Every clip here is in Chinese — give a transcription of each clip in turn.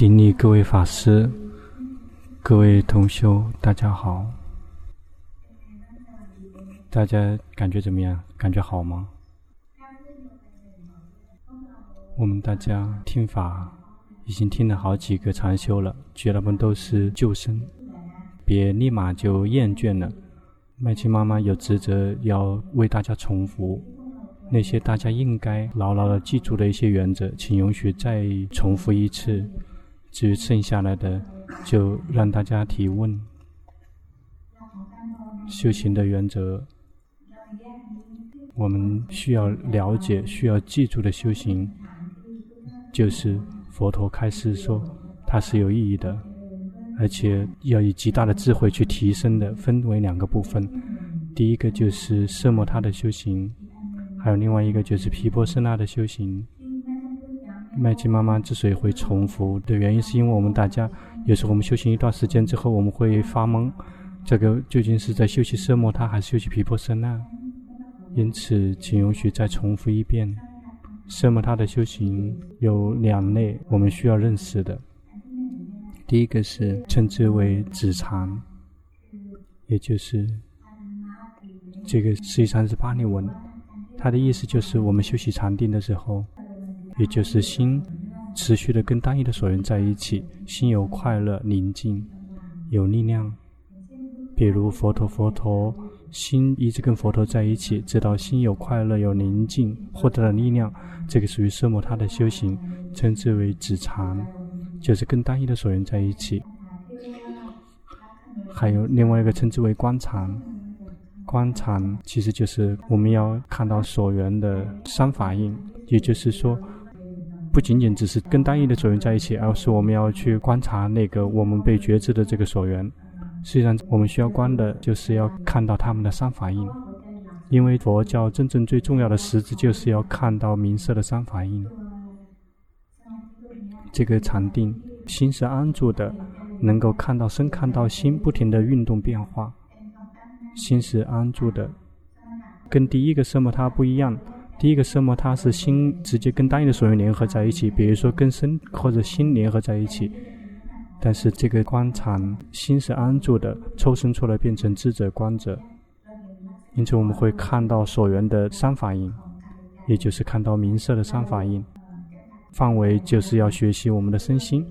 顶礼各位法师、各位同修，大家好。大家感觉怎么样？感觉好吗？我们大家听法已经听了好几个禅修了，觉得我们都是救生，别立马就厌倦了。麦琪妈妈有职责要为大家重复那些大家应该牢牢的记住的一些原则，请允许再重复一次。至于剩下来的，就让大家提问。修行的原则，我们需要了解、需要记住的修行，就是佛陀开示说，它是有意义的，而且要以极大的智慧去提升的，分为两个部分。第一个就是色摩他的修行。还有另外一个就是毗婆舍那的修行。麦琪妈妈之所以会重复的原因，是因为我们大家有时候我们修行一段时间之后，我们会发懵，这个究竟是在修习奢摩他还是修习毗婆舍那？因此，请允许再重复一遍：奢摩他的修行有两类，我们需要认识的。第一个是称之为止禅，也就是这个实际上是巴利文。它的意思就是，我们修习禅定的时候，也就是心持续的跟单一的所缘在一起，心有快乐、宁静、有力量。比如佛陀，佛陀心一直跟佛陀在一起，直到心有快乐、有宁静，获得了力量，这个属于奢摩他的修行，称之为止禅，就是跟单一的所缘在一起。还有另外一个称之为观禅。观禅其实就是我们要看到所缘的三法印，也就是说，不仅仅只是跟单一的所缘在一起，而是我们要去观察那个我们被觉知的这个所缘。实际上，我们需要观的就是要看到他们的三法印，因为佛教真正最重要的实质就是要看到名色的三法印。这个禅定，心是安住的，能够看到身，看到心不停的运动变化。心是安住的，跟第一个奢摩他不一样。第一个色摩它是心直接跟单一的所缘联合在一起，比如说跟身或者心联合在一起。但是这个观禅，心是安住的，抽身出来变成智者观者。因此我们会看到所缘的三法印，也就是看到名色的三法印。范围就是要学习我们的身心，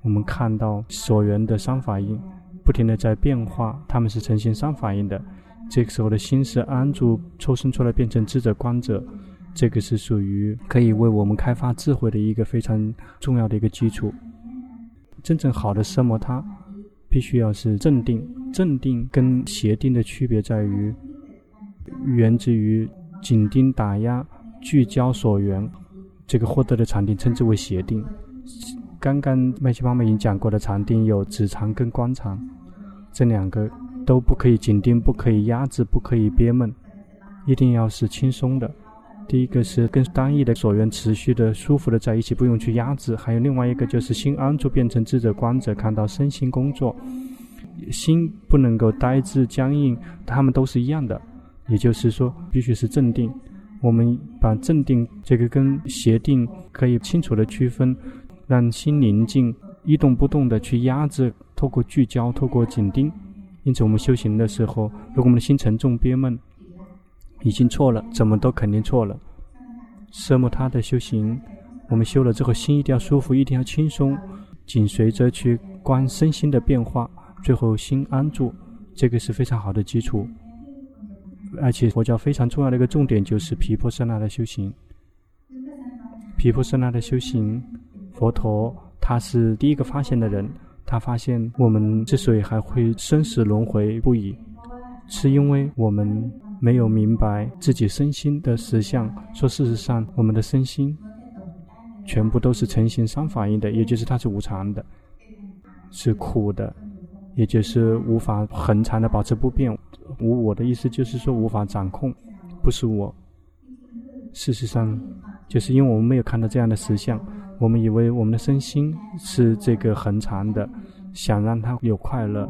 我们看到所缘的三法印。不停的在变化，他们是呈现三法印的。这个时候的心是安住，抽身出来变成智者观者，这个是属于可以为我们开发智慧的一个非常重要的一个基础。真正好的奢摩他，必须要是正定。正定跟邪定的区别在于，源自于紧盯打压、聚焦所缘，这个获得的禅定称之为邪定。刚刚麦琪妈妈已经讲过的禅定有止禅跟观禅。这两个都不可以紧盯，不可以压制，不可以憋闷，一定要是轻松的。第一个是跟单一的所缘持续的、舒服的在一起，不用去压制；还有另外一个就是心安住，变成智者观者，看到身心工作，心不能够呆滞僵硬，他们都是一样的。也就是说，必须是镇定。我们把镇定这个跟邪定可以清楚的区分，让心宁静，一动不动的去压制。透过聚焦，透过紧盯，因此我们修行的时候，如果我们的心沉重憋闷，已经错了，怎么都肯定错了。奢摩他的修行，我们修了之后，心一定要舒服，一定要轻松，紧随着去观身心的变化，最后心安住，这个是非常好的基础。而且佛教非常重要的一个重点就是毗婆舍那的修行。毗婆舍那的修行，佛陀他是第一个发现的人。他发现，我们之所以还会生死轮回不已，是因为我们没有明白自己身心的实相。说事实上，我们的身心全部都是成形三法印的，也就是它是无常的，是苦的，也就是无法恒常的保持不变。无我的意思就是说无法掌控，不是我。事实上，就是因为我们没有看到这样的实相。我们以为我们的身心是这个恒常的，想让它有快乐。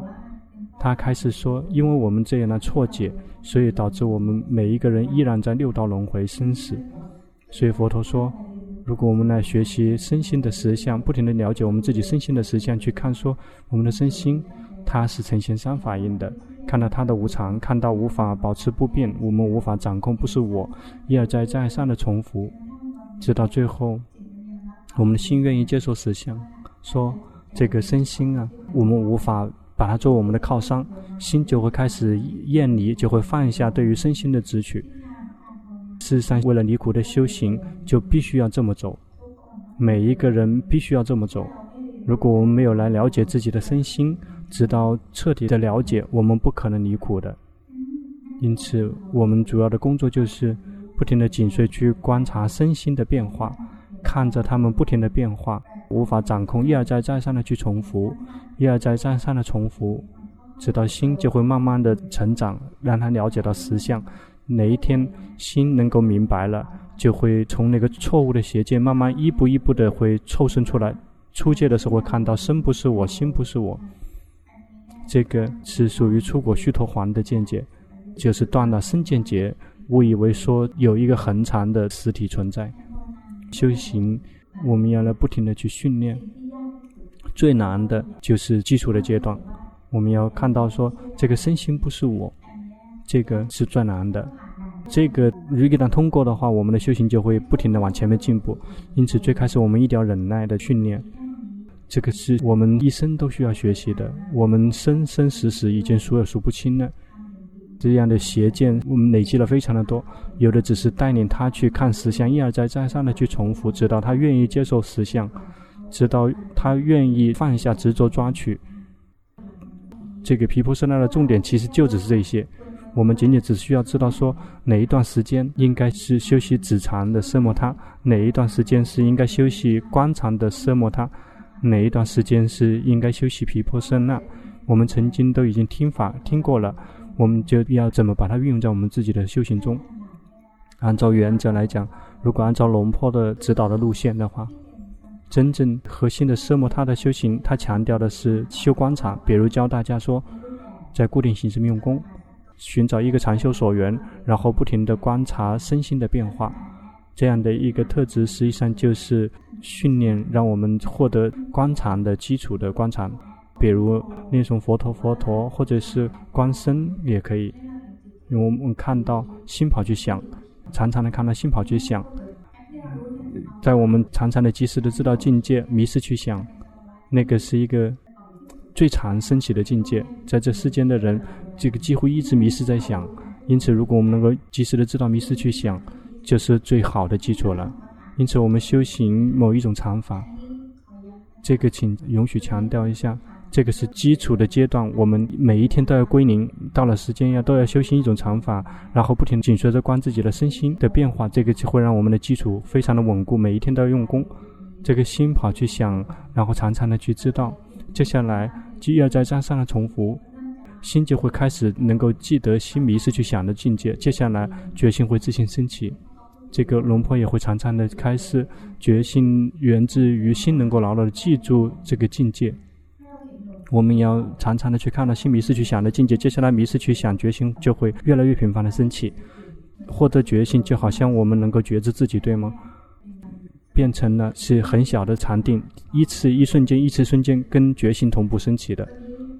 他开始说，因为我们这样的错解，所以导致我们每一个人依然在六道轮回生死。所以佛陀说，如果我们来学习身心的实相，不停地了解我们自己身心的实相，去看说我们的身心，它是呈现三法印的，看到它的无常，看到无法保持不变，我们无法掌控，不是我，一而再再三的重复，直到最后，我们的心愿意接受实相，说这个身心啊，我们无法把它做我们的靠山，心就会开始厌离，就会放下对于身心的执取。事实上，为了离苦的修行，就必须要这么走。每一个人必须要这么走。如果我们没有来了解自己的身心，直到彻底的了解，我们不可能离苦的。因此，我们主要的工作就是不停的紧随去观察身心的变化，看着他们不停的变化，无法掌控，一而再再三的去重复，一而再再三的重复，直到心就会慢慢的成长，让他了解到实相。哪一天心能够明白了，就会从那个错误的邪见慢慢一步一步的会抽身出来。出界的时候会看到身不是我，心不是我，这个是属于出果须陀环的见解，就是断了身见结，误以为说有一个恒常的实体存在。修行我们要来不停的去训练，最难的就是基础的阶段，我们要看到说这个身心不是我。这个是最难的，这个如果一旦通过的话，我们的修行就会不停地往前面进步。因此，最开始我们一定要忍耐的训练，这个是我们一生都需要学习的。我们生生死死已经数也数不清了，这样的邪见我们累积了非常的多。有的只是带领他去看实相，一而再再三的去重复，直到他愿意接受实相，直到他愿意放下执着抓取。这个皮婆舍那的重点其实就只是这些。我们仅仅只需要知道说，哪一段时间应该是修习止禅的奢摩他，哪一段时间是应该修习观禅的奢摩他，哪一段时间是应该修习毗婆舍那。我们曾经都已经听法听过了，我们就要怎么把它运用在我们自己的修行中。按照原则来讲，如果按照龙坡的指导的路线的话，真正核心的奢摩他的修行，他强调的是修观察，比如教大家说，在固定形式用功。寻找一个禅修所缘，然后不停地观察身心的变化，这样的一个特质，实际上就是训练，让我们获得观察的基础的观察。比如念诵佛陀佛陀，或者是观身也可以。因为我们看到心跑去想，常常的看到心跑去想，在我们常常的及时的知道境界迷失去想，那个是一个。最常升起的境界，在这世间的人，这个几乎一直迷失在想。因此，如果我们能够及时的知道迷失去想，就是最好的基础了。因此，我们修行某一种禅法，这个请允许强调一下，这个是基础的阶段。我们每一天都要归零，到了时间要都要修行一种禅法，然后不停紧随着观自己的身心的变化，这个就会让我们的基础非常的稳固。每一天都要用功，这个心跑去想，然后常常的去知道，接下来。就要在这上的重复，心就会开始能够记得心迷失去想的境界。接下来决心会自行升起，这个龙婆也会常常的开示，决心源自于心能够牢牢的记住这个境界。我们要常常的去看到心迷失去想的境界，接下来迷失去想，决心就会越来越频繁的升起。获得决心就好像我们能够觉知自己，对吗？变成了是很小的禅定，一次一瞬间，一次瞬间跟觉醒同步升起的，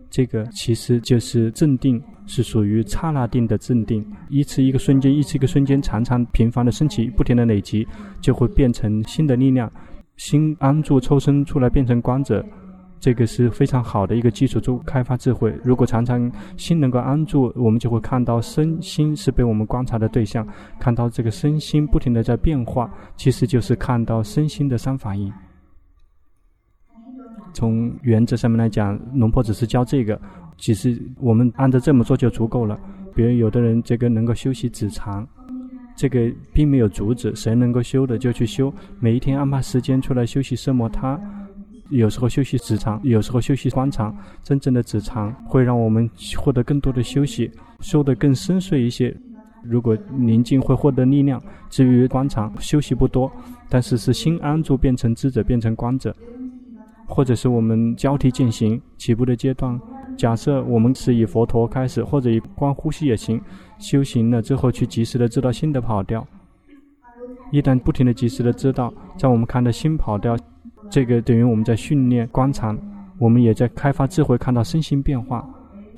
这个其实就是正定，是属于刹那定的正定。一次一个瞬间，一次一个瞬间，常常频繁的升起，不停的累积，就会变成新的力量，心安住抽身出来，变成光者。这个是非常好的一个基础，做开发智慧。如果常常心能够安住，我们就会看到身心是被我们观察的对象，看到这个身心不停的在变化，其实就是看到身心的三法印。从原则上面来讲，龙婆只是教这个，其实我们按照这么做就足够了。比如有的人这个能够修习止禅，这个并没有阻止，谁能够修的就去修，每一天安排时间出来修习奢摩他。有时候休息止禅，有时候休息观禅。真正的直肠会让我们获得更多的休息，修得更深邃一些。如果宁静会获得力量。至于观禅，休息不多，但是是心安住变成知者，变成观者，或者是我们交替进行起步的阶段。假设我们是以佛陀开始，或者以观呼吸也行。修行了之后，去及时的知道心的跑掉。一旦不停的及时的知道，在我们看到心跑掉，这个等于我们在训练观察，我们也在开发智慧，看到身心变化。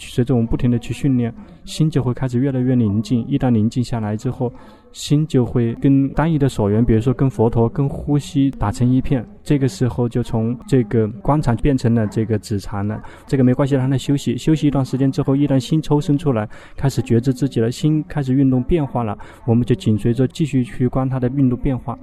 随着我们不停的去训练，心就会开始越来越宁静。一旦宁静下来之后，心就会跟单一的所缘，比如说跟佛陀、跟呼吸打成一片。这个时候就从这个观察变成了这个止禅了。这个没关系，让它休息，休息一段时间之后，一旦心抽身出来，开始觉知自己的心开始运动变化了，我们就紧随着继续去观它的运动变化。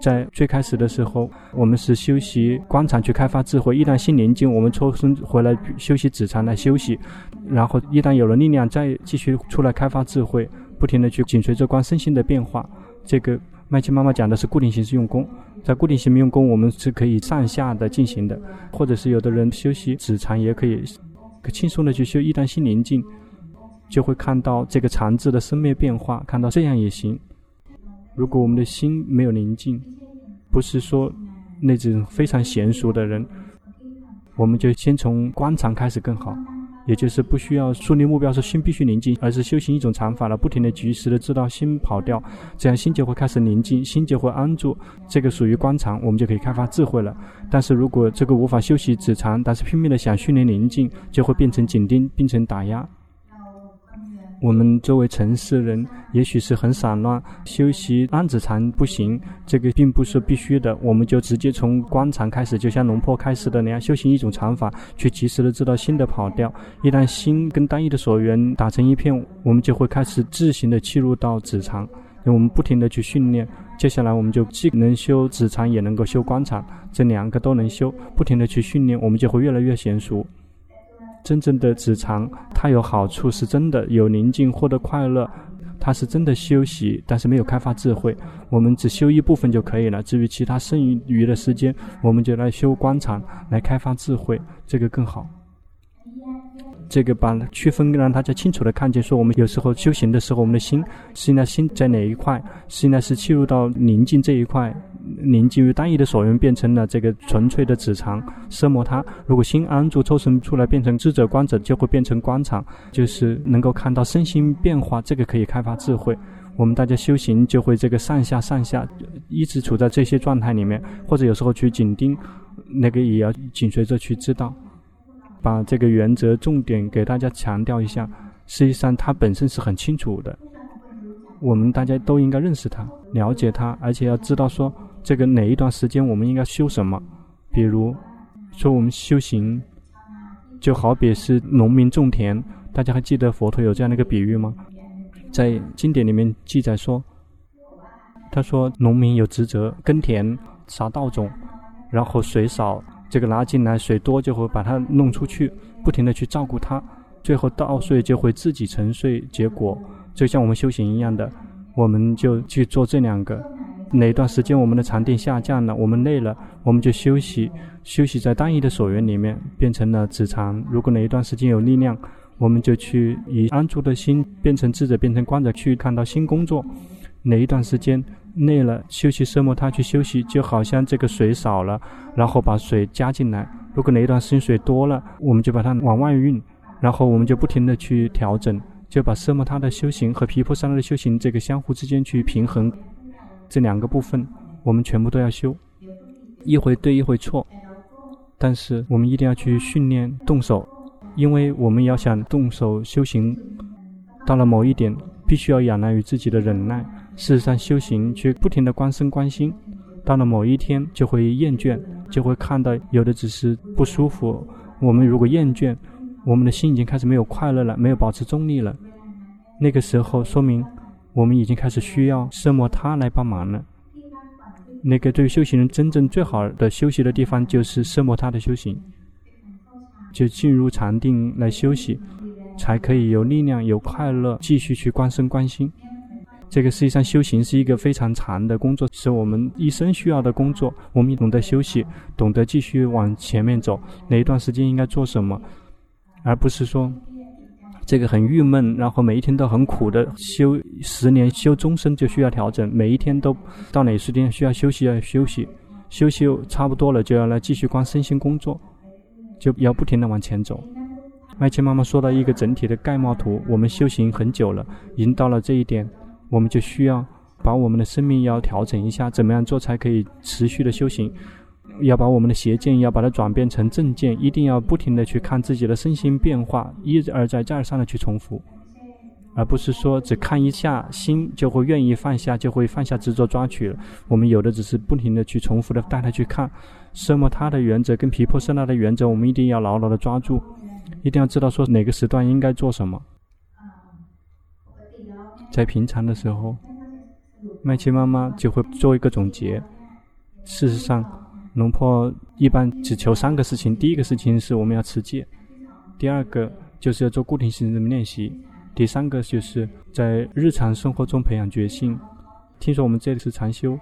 在最开始的时候，我们是修习观察去开发智慧。一旦心宁静，我们抽身回来休息止禅来休息。然后一旦有了力量，再继续出来开发智慧，不停地去紧随着观身心的变化。这个麦琪妈妈讲的是固定形式用功，在固定形式用功，我们是可以上下的进行的，或者是有的人休息止禅也可以可轻松的去修。一旦心宁静，就会看到这个禅字的生灭变化，看到这样也行。如果我们的心没有宁静，不是说那种非常娴熟的人，我们就先从观察开始更好，也就是不需要树立目标说心必须宁静，而是修行一种禅法了，不停的及时的知道心跑掉，这样心就会开始宁静，心就会安住，这个属于观察，我们就可以开发智慧了。但是如果这个无法修习止禅，但是拼命的想训练宁静，就会变成紧盯，变成打压。我们作为城市人，也许是很散乱，修习安子禅不行，这个并不是必须的。我们就直接从观禅开始，就像龙坡开始的那样，修行一种禅法，去及时的知道心的跑掉。一旦心跟单一的所缘打成一片，我们就会开始自行的切入到子禅。我们不停的去训练，接下来我们就既能修子禅，也能够修观禅，这两个都能修。不停的去训练，我们就会越来越娴熟。真正的止禅，它有好处，是真的有宁静，获得快乐，它是真的休息，但是没有开发智慧。我们只修一部分就可以了，至于其他剩余的时间，我们就来修观禅，来开发智慧，这个更好。这个把区分让大家清楚的看见，说我们有时候修行的时候，我们的心现在心在哪一块？现在是切入到宁静这一块，宁静于单一的所缘变成了这个纯粹的止常，奢摩他。如果心安住抽身出来变成智者观者，就会变成观禅，就是能够看到身心变化，这个可以开发智慧。我们大家修行就会这个上下上下一直处在这些状态里面，或者有时候去紧盯，那个也要紧随着去知道。把这个原则重点给大家强调一下，实际上它本身是很清楚的，我们大家都应该认识它、了解它，而且要知道说这个哪一段时间我们应该修什么。比如说我们修行，就好比是农民种田，大家还记得佛陀有这样的一个比喻吗？在经典里面记载说，他说农民有职责耕田、撒稻种，然后水少。这个拿进来水多就会把它弄出去，不停地去照顾它，最后稻穗就会自己沉睡结果，就像我们修行一样的，我们就去做这两个。哪一段时间我们的禅定下降了，我们累了，我们就休息，休息在单一的所缘里面，变成了止禅。如果哪一段时间有力量，我们就去以安住的心变成智者，变成观者，去看到新工作。哪一段时间？累了，休息奢摩他去休息，就好像这个水少了，然后把水加进来。如果哪一段时间水多了，我们就把它往外运，然后我们就不停地去调整，就把奢摩他的修行和皮婆三的修行这个相互之间去平衡。这两个部分，我们全部都要修，一回对，一回错。但是我们一定要去训练动手，因为我们要想动手修行，到了某一点，必须要仰赖于自己的忍耐。事实上，修行却不停地观身观心，到了某一天就会厌倦，就会看到有的只是不舒服。我们如果厌倦，我们的心已经开始没有快乐了，没有保持中立了。那个时候，说明我们已经开始需要色摩他来帮忙了。那个对修行人真正最好的休息的地方，就是色摩他的修行，就进入禅定来休息，才可以有力量、有快乐，继续去观身观心。这个实际上修行是一个非常长的工作，是我们一生需要的工作。我们懂得休息，懂得继续往前面走，哪一段时间应该做什么，而不是说这个很郁闷，然后每一天都很苦的修十年修终身就需要调整，每一天都到哪时间需要休息要休息，休息差不多了就要来继续关身心工作，就要不停地往前走。麦琪妈妈说到一个整体的概貌图，我们修行很久了，已经到了这一点。我们就需要把我们的生命要调整一下，怎么样做才可以持续的修行？要把我们的邪见要把它转变成正见，一定要不停的去看自己的身心变化，一而再再而三的去重复，而不是说只看一下心就会愿意放下，就会放下执着抓取。我们有的只是不停的去重复的带他去看，奢摩他的原则跟皮婆舍那的原则，我们一定要牢牢的抓住，一定要知道说哪个时段应该做什么。在平常的时候，麦琪妈妈就会做一个总结。事实上，龙婆一般只求三个事情：第一个事情是我们要持戒；第二个就是要做固定性的练习；第三个就是在日常生活中培养决心。听说我们这里是禅修，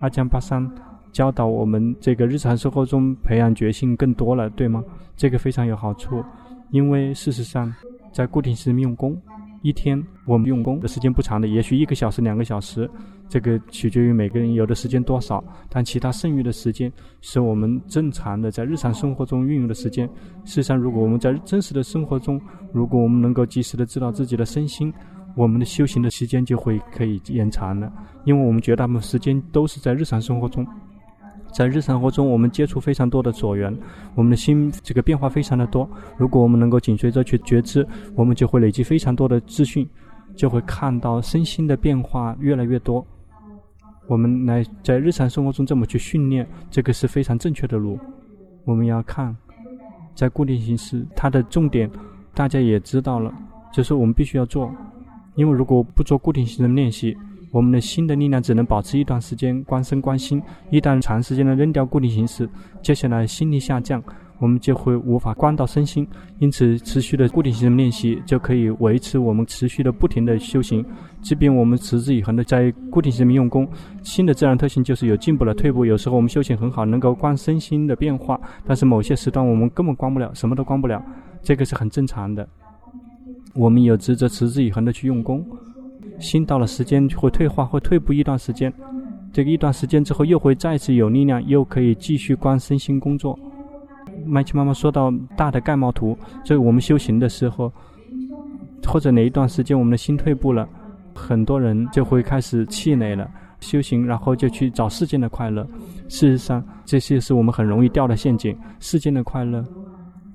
阿江巴桑教导我们这个日常生活中培养决心更多了，对吗？这个非常有好处，因为事实上在固定性用功。一天我们用功的时间不长的，也许一个小时、两个小时，这个取决于每个人有的时间多少。但其他剩余的时间是我们正常的在日常生活中运用的时间。事实上，如果我们在真实的生活中，如果我们能够及时的知道自己的身心，我们的修行的时间就会可以延长了。因为我们绝大部分时间都是在日常生活中。在日常生活中，我们接触非常多的左缘，我们的心这个变化非常的多。如果我们能够紧随着去觉知，我们就会累积非常多的资讯，就会看到身心的变化越来越多。我们来在日常生活中这么去训练，这个是非常正确的路。我们要看，在固定形式，它的重点大家也知道了，就是我们必须要做，因为如果不做固定性的练习。我们的心的力量只能保持一段时间观身观心，一旦长时间的扔掉固定形式，接下来心力下降，我们就会无法观到身心。因此，持续的固定形式练习就可以维持我们持续的不停的修行。即便我们持之以恒的在固定形式用功，心的自然特性就是有进步了退步。有时候我们修行很好，能够观身心的变化，但是某些时段我们根本观不了，什么都观不了，这个是很正常的。我们有职责持之以恒的去用功。心到了时间就会退化，会退步一段时间，这个一段时间之后又会再次有力量，又可以继续观身心工作。麦琪妈妈说到大的盖帽图，所以我们修行的时候，或者哪一段时间我们的心退步了，很多人就会开始气馁了，修行然后就去找世间的快乐。事实上，这些是我们很容易掉的陷阱。世间的快乐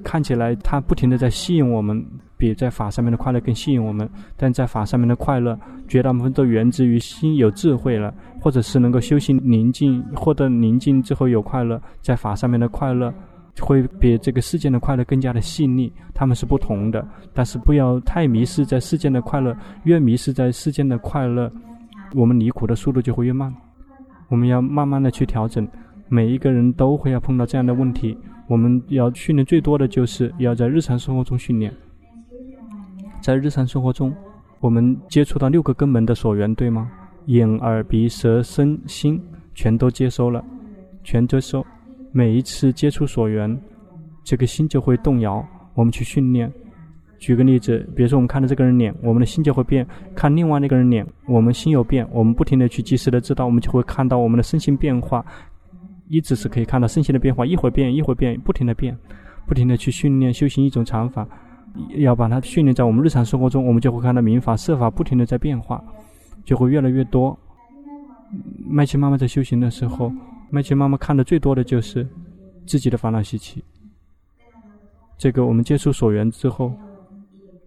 看起来它不停地在吸引我们。比在法上面的快乐更吸引我们，但在法上面的快乐，绝大部分都源自于心有智慧了，或者是能够修行宁静，获得宁静之后有快乐。在法上面的快乐，会比这个世间的快乐更加的细腻。他们是不同的，但是不要太迷失在世间的快乐，越迷失在世间的快乐，我们离苦的速度就会越慢。我们要慢慢的去调整，每一个人都会要碰到这样的问题。我们要训练最多的就是要在日常生活中训练。在日常生活中，我们接触到六个根本的所缘，对吗？眼、耳、鼻、舌、身、心，全都接收了，全接收。每一次接触所缘，这个心就会动摇。我们去训练。举个例子，比如说我们看到这个人脸，我们的心就会变；看另外那个人脸，我们心有变。我们不停地去及时的知道，我们就会看到我们的身心变化。一直是可以看到身心的变化，一会儿变，一会儿变，不停地变，不停地去训练修行一种禅法。要把它训练在我们日常生活中，我们就会看到民法设法不停的在变化，就会越来越多。麦琪妈妈在修行的时候，麦琪妈妈看的最多的就是自己的烦恼习气。这个我们接触所缘之后，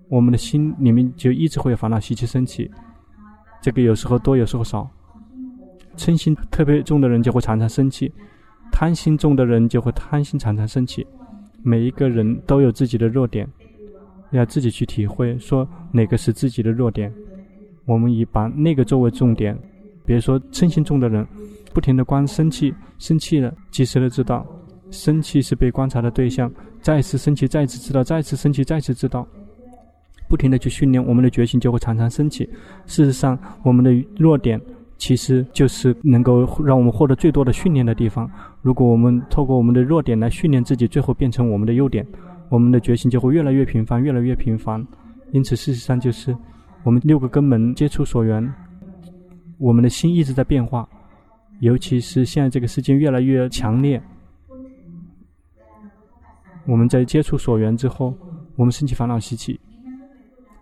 我们的心里面就一直会有烦恼习气升起。这个有时候多，有时候少。嗔心特别重的人就会常常生气，贪心重的人就会贪心常常生气。每一个人都有自己的弱点。要自己去体会，说哪个是自己的弱点，我们以把那个作为重点。比如说嗔心重的人，不停地观生气，生气了，及时的知道，生气是被观察的对象，再次生气，再次知道，再次生气，再次知道，不停地去训练，我们的觉性就会常常升起。事实上，我们的弱点其实就是能够让我们获得最多的训练的地方。如果我们透过我们的弱点来训练自己，最后变成我们的优点。我们的觉醒就会越来越频繁，越来越频繁。因此，事实上就是我们六个根门接触所缘，我们的心一直在变化。尤其是现在这个世界越来越强烈，我们在接触所缘之后，我们升起烦恼习气。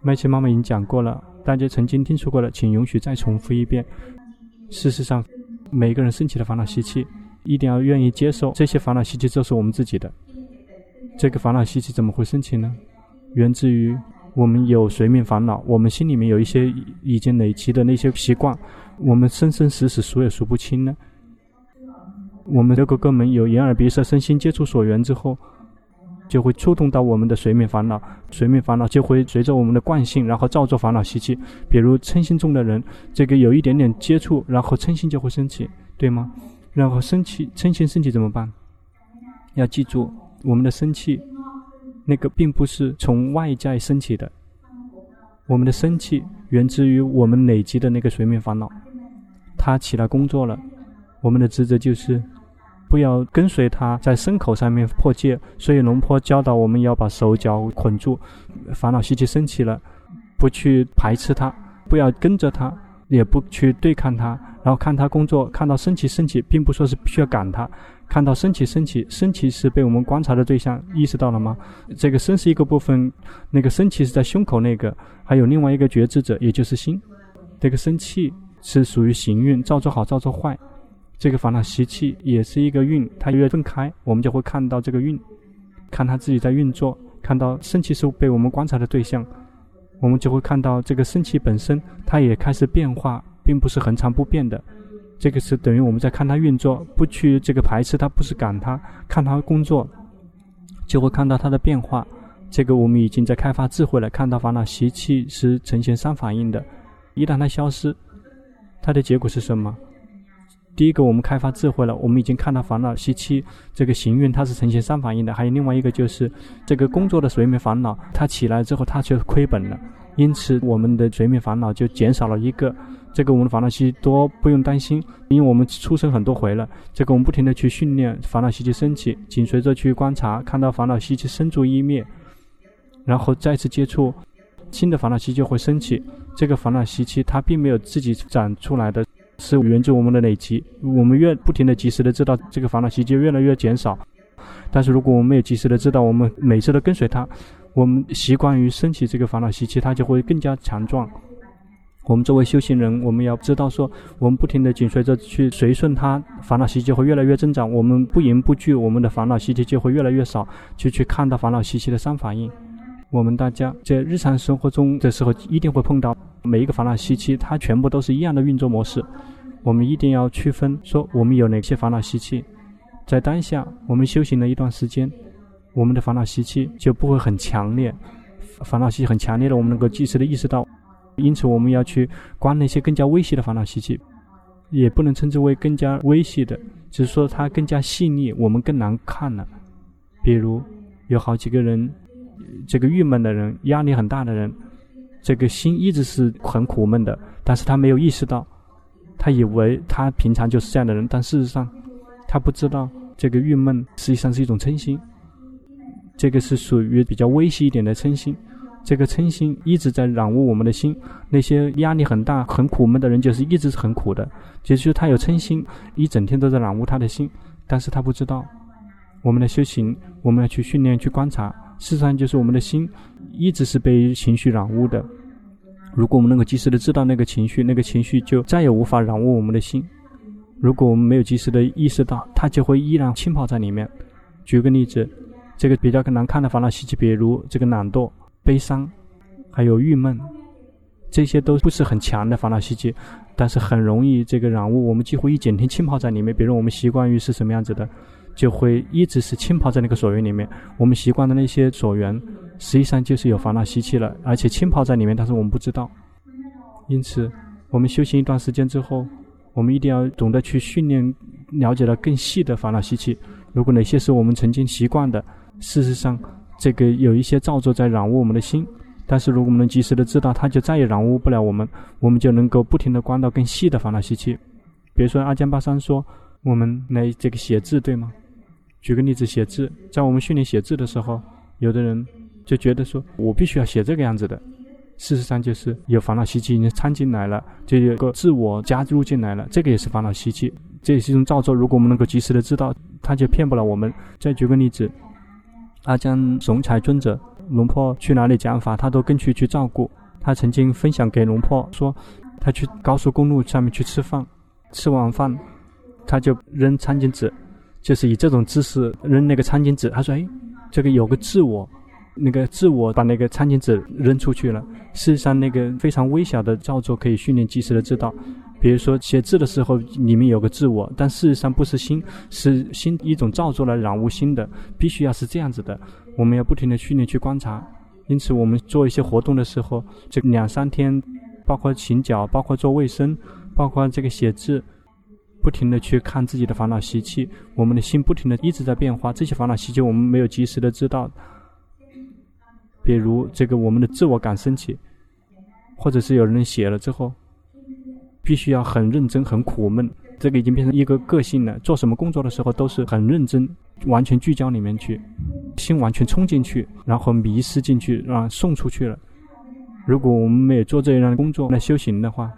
麦琪妈妈已经讲过了，大家曾经听说过了，请允许再重复一遍。事实上，每个人升起的烦恼习气，一定要愿意接受这些烦恼习气，就是我们自己的。这个烦恼习气怎么会升起呢？源自于我们有随眠烦恼，我们心里面有一些已经累积的那些习惯，我们生生死死数也数不清呢。我们这个根本有眼耳鼻舌身心接触所缘之后，就会触动到我们的随眠烦恼，随眠烦恼就会随着我们的惯性，然后造作烦恼习气。比如嗔心重的人，这个有一点点接触，然后嗔心就会升起，对吗？然后生气，嗔心升起怎么办？要记住，我们的生气，那个并不是从外在升起的，我们的生气源自于我们累积的那个随眠烦恼，它起来工作了，我们的职责就是。不要跟随他在牲口上面破戒，所以龙婆教导我们要把手脚捆住，烦恼习气升起了，不去排斥他，不要跟着他，也不去对抗他，然后看他工作，看到升起升起，并不说是必须要赶他，看到升起升起，升起是被我们观察的对象，意识到了吗？这个升是一个部分，那个升起是在胸口那个，还有另外一个觉知者，也就是心，这个生气是属于行运，造作好，造作坏。这个烦恼习气也是一个运，它越分开，我们就会看到这个运，看它自己在运作，看到生气是被我们观察的对象，我们就会看到这个生气本身，它也开始变化，并不是恒常不变的。这个是等于我们在看它运作，不去这个排斥它，不是赶它，看它工作，就会看到它的变化。这个我们已经在开发智慧了，看到烦恼习气是呈现三反应的，一旦它消失，它的结果是什么？第一个，我们开发智慧了，我们已经看到烦恼习气这个行运，它是呈现三反应的。还有另外一个就是这个工作的随眠烦恼，它起来之后，它就亏本了，因此我们的随眠烦恼就减少了一个。这个我们的烦恼习多不用担心，因为我们出生很多回了。这个我们不停的去训练烦恼习气升起，紧随着去观察，看到烦恼习气生住异灭，然后再次接触新的烦恼习气就会升起。这个烦恼习气它并没有自己长出来的。是源自我们的累积，我们越不停的及时的知道这个烦恼习气越来越减少，但是如果我们没有及时的知道，我们每次都跟随它，我们习惯于升起这个烦恼习气，它就会更加强壮。我们作为修行人，我们要知道说，我们不停的紧随着去随顺它，烦恼习气会越来越增长。我们不迎不惧，我们的烦恼习气就会越来越少，就去看到烦恼习气的三反应。我们大家在日常生活中的时候，一定会碰到每一个烦恼习气，它全部都是一样的运作模式。我们一定要区分，说我们有哪些烦恼习气，在当下我们修行了一段时间，我们的烦恼习气就不会很强烈。烦恼习气很强烈的，我们能够及时的意识到，因此我们要去观那些更加微细的烦恼习气，也不能称之为更加微细的，只是说它更加细腻，我们更难看了。比如有好几个人。这个郁闷的人，压力很大的人，这个心一直是很苦闷的，但是他没有意识到，他以为他平常就是这样的人，但事实上，他不知道这个郁闷实际上是一种嗔心，这个是属于比较微细一点的嗔心，这个嗔心一直在染污我们的心。那些压力很大、很苦闷的人，就是一直是很苦的，就是他有嗔心，一整天都在染污他的心，但是他不知道，我们的修行，我们要去训练、去观察。事实上，就是我们的心一直是被情绪染污的。如果我们能够及时的知道那个情绪，那个情绪就再也无法染污我们的心。如果我们没有及时的意识到，它就会依然浸泡在里面。举个例子，这个比较难看的烦恼习气，比如这个懒惰、悲伤，还有郁闷，这些都不是很强的烦恼习气，但是很容易这个染污。我们几乎一整天浸泡在里面。比如我们习惯于是什么样子的？就会一直是浸泡在那个所缘里面。我们习惯的那些所缘，实际上就是有烦恼习气了，而且浸泡在里面，但是我们不知道。因此，我们修行一段时间之后，我们一定要懂得去训练，了解到更细的烦恼习气。如果哪些是我们曾经习惯的，事实上，这个有一些造作在染污我们的心。但是，如果我们能及时的知道，它就再也染污不了我们，我们就能够不停的关到更细的烦恼习气。比如说，阿江巴桑说，我们来这个写字，对吗？举个例子，写字，在我们训练写字的时候，有的人就觉得说，我必须要写这个样子的。事实上，就是有烦恼习气已经掺进来了，就有个自我加入进来了，这个也是烦恼习气，这也是一种造作。如果我们能够及时的知道，他就骗不了我们。再举个例子，阿江总裁尊者，龙婆去哪里讲法，他都跟去去照顾。他曾经分享给龙婆说，他去高速公路上面去吃饭，吃完饭，他就扔餐巾纸，就是以这种姿势扔那个餐巾纸。他说：“哎，这个有个自我，那个自我把那个餐巾纸扔出去了。事实上，那个非常微小的造作可以训练及时的知道。比如说写字的时候，里面有个自我，但事实上不是心，是心一种造作来染污心的，必须要是这样子的。我们要不停的训练去观察。因此，我们做一些活动的时候，这两三天，包括洗脚，包括做卫生。”包括这个写字，不停的去看自己的烦恼习气，我们的心不停的一直在变化。这些烦恼习气我们没有及时的知道。比如这个我们的自我感升起，或者是有人写了之后，必须要很认真、很苦闷。这个已经变成一个个性了。做什么工作的时候都是很认真，完全聚焦里面去，心完全冲进去，然后迷失进去，啊，送出去了。如果我们没有做这样的工作来修行的话，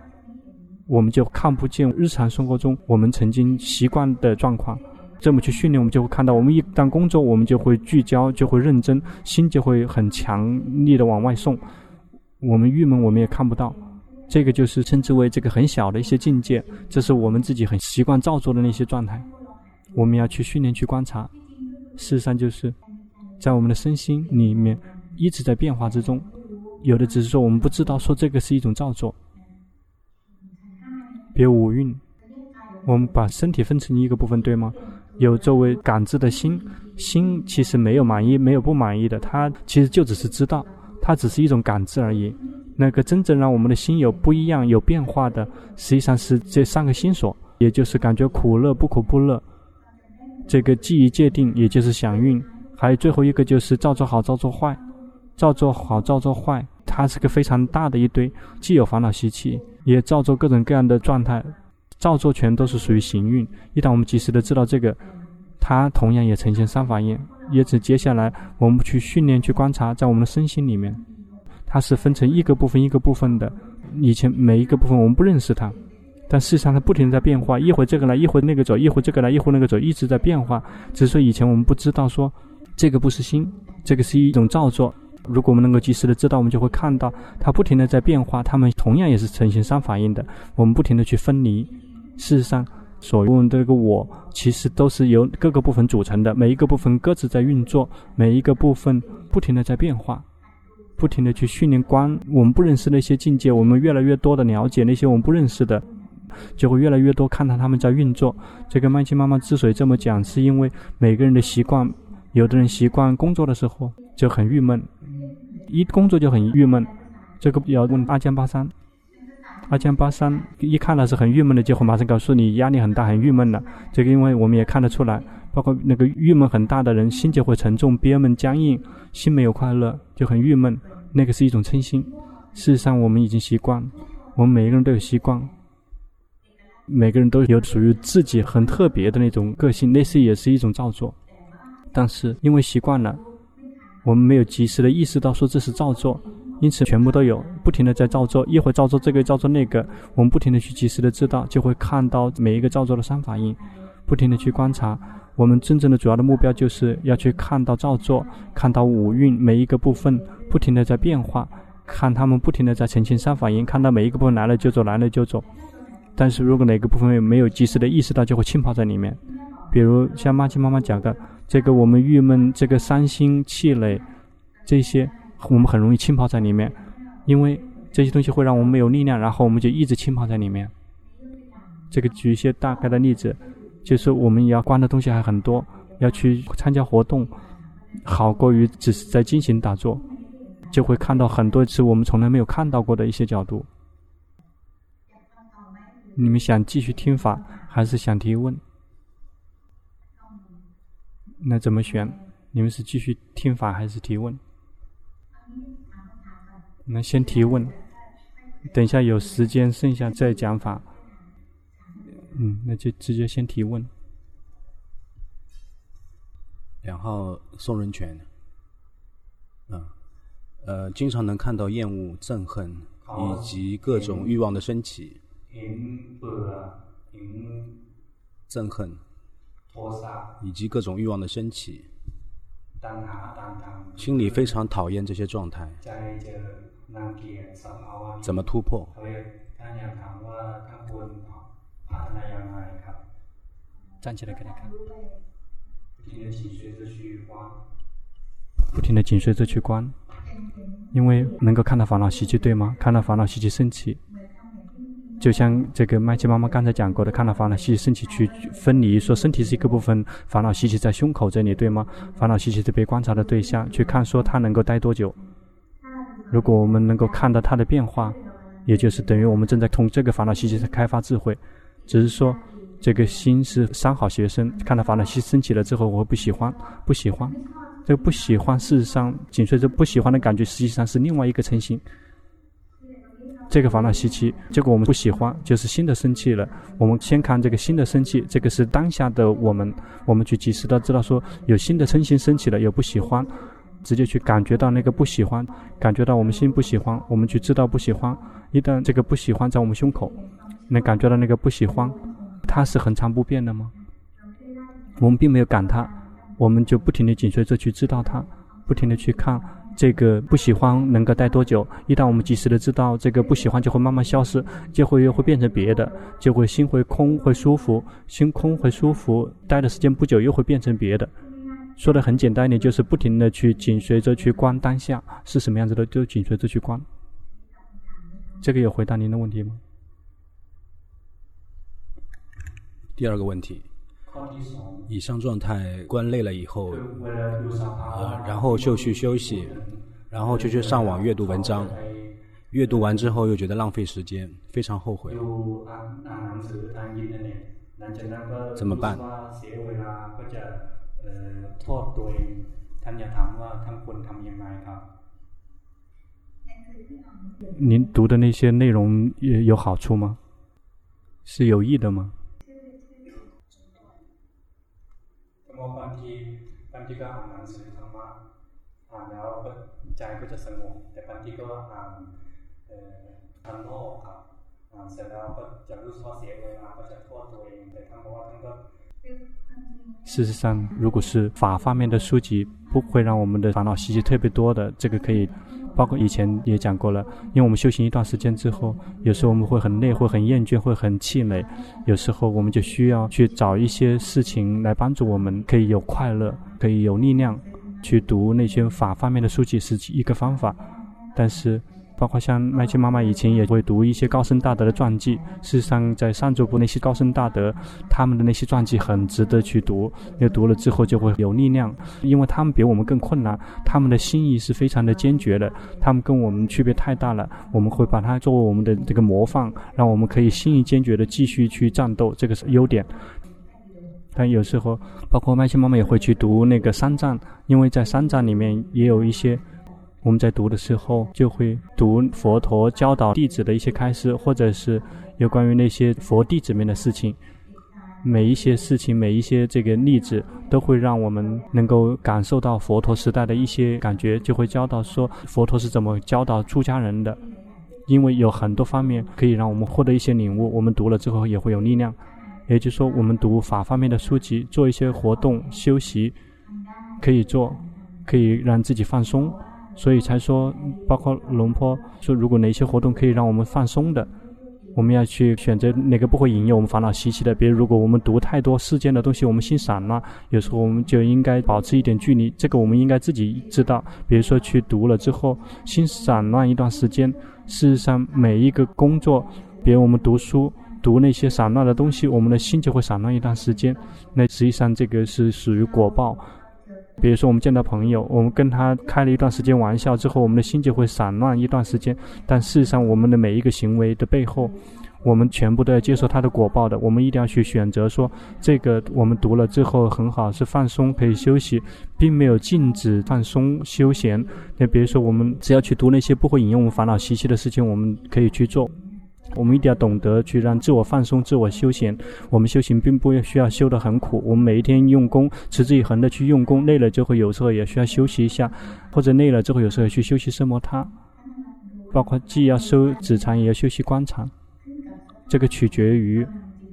我们就看不见日常生活中我们曾经习惯的状况，这么去训练，我们就会看到，我们一旦工作，我们就会聚焦，就会认真，心就会很强力的往外送。我们郁闷，我们也看不到，这个就是称之为这个很小的一些境界，这是我们自己很习惯造作的那些状态。我们要去训练去观察，事实上就是在我们的身心里面一直在变化之中，有的只是说我们不知道，说这个是一种造作。别五蕴，我们把身体分成一个部分，对吗？有作为感知的心，心其实没有满意，没有不满意的，它其实就只是知道，它只是一种感知而已。那个真正让我们的心有不一样、有变化的，实际上是这三个心所，也就是感觉苦乐、不苦不乐。这个记忆界定，也就是想运，还有最后一个就是造作好、造作坏，造作好、造作坏，它是个非常大的一堆，既有烦恼习气。也造作各种各样的状态，造作全都是属于行运。一旦我们及时的知道这个，它同样也呈现三法印。也指接下来我们去训练、去观察，在我们的身心里面，它是分成一个部分一个部分的。以前每一个部分我们不认识它，但事实上它不停地在变化，一会这个来，一会那个走，一会这个来，一会那个走，一直在变化。只是说以前我们不知道说，这个不是心，这个是一种造作。如果我们能够及时的知道，我们就会看到它不停的在变化，它们同样也是呈现三法印的。我们不停的去分离，事实上，所用的这个我，其实都是由各个部分组成的，每一个部分各自在运作，每一个部分不停的在变化，不停的去训练观。我们不认识那些境界，我们越来越多的了解那些我们不认识的，就会越来越多看到他们在运作。这个曼青妈妈之所以这么讲，是因为每个人的习惯，有的人习惯工作的时候就很郁闷。一工作就很郁闷，这个要问阿江巴桑。阿江巴桑一看到是很郁闷的，就会马上告诉你压力很大，很郁闷了。这个因为我们也看得出来，包括那个郁闷很大的人，心就会沉重、憋闷、僵硬，心没有快乐，就很郁闷。那个是一种嗔心。事实上，我们已经习惯，我们每一个人都有习惯，每个人都有属于自己很特别的那种个性，类似也是一种造作。但是因为习惯了。我们没有及时的意识到说这是造作，因此全部都有不停的在造作，一会造作这个造作那个，我们不停的去及时的知道，就会看到每一个造作的三法印，不停的去观察。我们真正的主要的目标就是要去看到造作，看到五蕴每一个部分不停的在变化，看他们不停的在澄清三反应，看到每一个部分来了就走，来了就走。但是如果哪个部分没有及时的意识到，就会浸泡在里面。比如像妈亲妈妈讲的。这个我们郁闷，这个伤心气馁，这些我们很容易浸泡在里面，因为这些东西会让我们没有力量，然后我们就一直浸泡在里面。这个举一些大概的例子，就是我们要观的东西还很多，要去参加活动，好过于只是在进行打坐，就会看到很多次我们从来没有看到过的一些角度。你们想继续听法，还是想提问？那怎么选？你们是继续听法还是提问？那先提问，等一下有时间剩下再讲法。嗯，那就直接先提问。两号宋仁权。嗯，呃，经常能看到厌恶、憎恨以及各种欲望的升起。憎恨。以及各种欲望的升起，心里非常讨厌这些状态，怎么突破？站起来给他看。不停的紧随着去观，因为能够看到烦恼习气，对吗？看到烦恼习气升起，就像这个麦琪妈妈刚才讲过的，看到烦恼习气升起去分离，说身体是一个部分，烦恼习气在胸口这里，对吗？烦恼习气是被观察的对象，去看说它能够待多久。如果我们能够看到它的变化，也就是等于我们正在从这个烦恼习气在开发智慧，只是说。这个心是三好学生，看到烦恼心升起了之后，我会不喜欢，不喜欢。这个不喜欢，事实上紧随着不喜欢的感觉，实际上是另外一个成心。这个烦恼习气，结果我们不喜欢，就是新的生气了。我们先看这个新的生气，这个是当下的我们，我们去及时的知道说有新的嗔心升起了，有不喜欢，直接去感觉到那个不喜欢，感觉到我们心不喜欢，我们去知道不喜欢。一旦这个不喜欢在我们胸口，能感觉到那个不喜欢。它是恒常不变的吗？我们并没有赶它，我们就不停地紧随着去知道它，不停地去看这个不喜欢能够待多久。一旦我们及时的知道这个不喜欢，就会慢慢消失，就会又会变成别的，就会心会空，会舒服，心空会舒服，待的时间不久又会变成别的。说的很简单一点，就是不停地去紧随着去观当下是什么样子的，就紧随着去观。这个有回答您的问题吗？第二个问题，以上状态关累了以后，呃，然后就去休息，然后就去上网阅读文章，阅读完之后又觉得浪费时间，非常后悔。怎么办？您读的那些内容有有好处吗？是有益的吗？事实上，如果是法方面的书籍，不会让我们的烦恼习气特别多的。这个可以，包括以前也讲过了。因为我们修行一段时间之后，有时候我们会很累，会很厌倦，会很气馁。有时候我们就需要去找一些事情来帮助我们，可以有快乐，可以有力量。去读那些法方面的书籍是一个方法，但是。包括像麦琪妈妈以前也会读一些高僧大德的传记。事实上，在上座部那些高僧大德，他们的那些传记很值得去读。因为读了之后就会有力量，因为他们比我们更困难，他们的心意是非常的坚决的。他们跟我们区别太大了，我们会把它作为我们的这个模范，让我们可以心意坚决的继续去战斗，这个是优点。但有时候，包括麦琪妈妈也会去读那个三藏，因为在三藏里面也有一些。我们在读的时候，就会读佛陀教导弟子的一些开示，或者是有关于那些佛弟子们的事情。每一些事情，每一些这个例子，都会让我们能够感受到佛陀时代的一些感觉，就会教导说佛陀是怎么教导出家人的。因为有很多方面可以让我们获得一些领悟，我们读了之后也会有力量。也就是说，我们读法方面的书籍，做一些活动修习，可以做，可以让自己放松。所以才说，包括龙坡说，如果哪些活动可以让我们放松的，我们要去选择哪个不会引诱我们烦恼习气的。比如，如果我们读太多世间的东西，我们心散乱，有时候我们就应该保持一点距离。这个我们应该自己知道。比如说，去读了之后，心散乱一段时间，事实上每一个工作，比如我们读书，读那些散乱的东西，我们的心就会散乱一段时间。那实际上这个是属于果报。比如说，我们见到朋友，我们跟他开了一段时间玩笑之后，我们的心就会散乱一段时间。但事实上，我们的每一个行为的背后，我们全部都要接受他的果报的。我们一定要去选择说，这个我们读了之后很好，是放松可以休息，并没有禁止放松休闲。那比如说，我们只要去读那些不会引用我们烦恼习气的事情，我们可以去做。我们一定要懂得去让自我放松、自我休闲。我们修行并不需要修得很苦，我们每一天用功，持之以恒的去用功，累了之后有时候也需要休息一下，或者累了之后有时候也去休息奢摩他。包括既要修止禅，也要休息观禅。这个取决于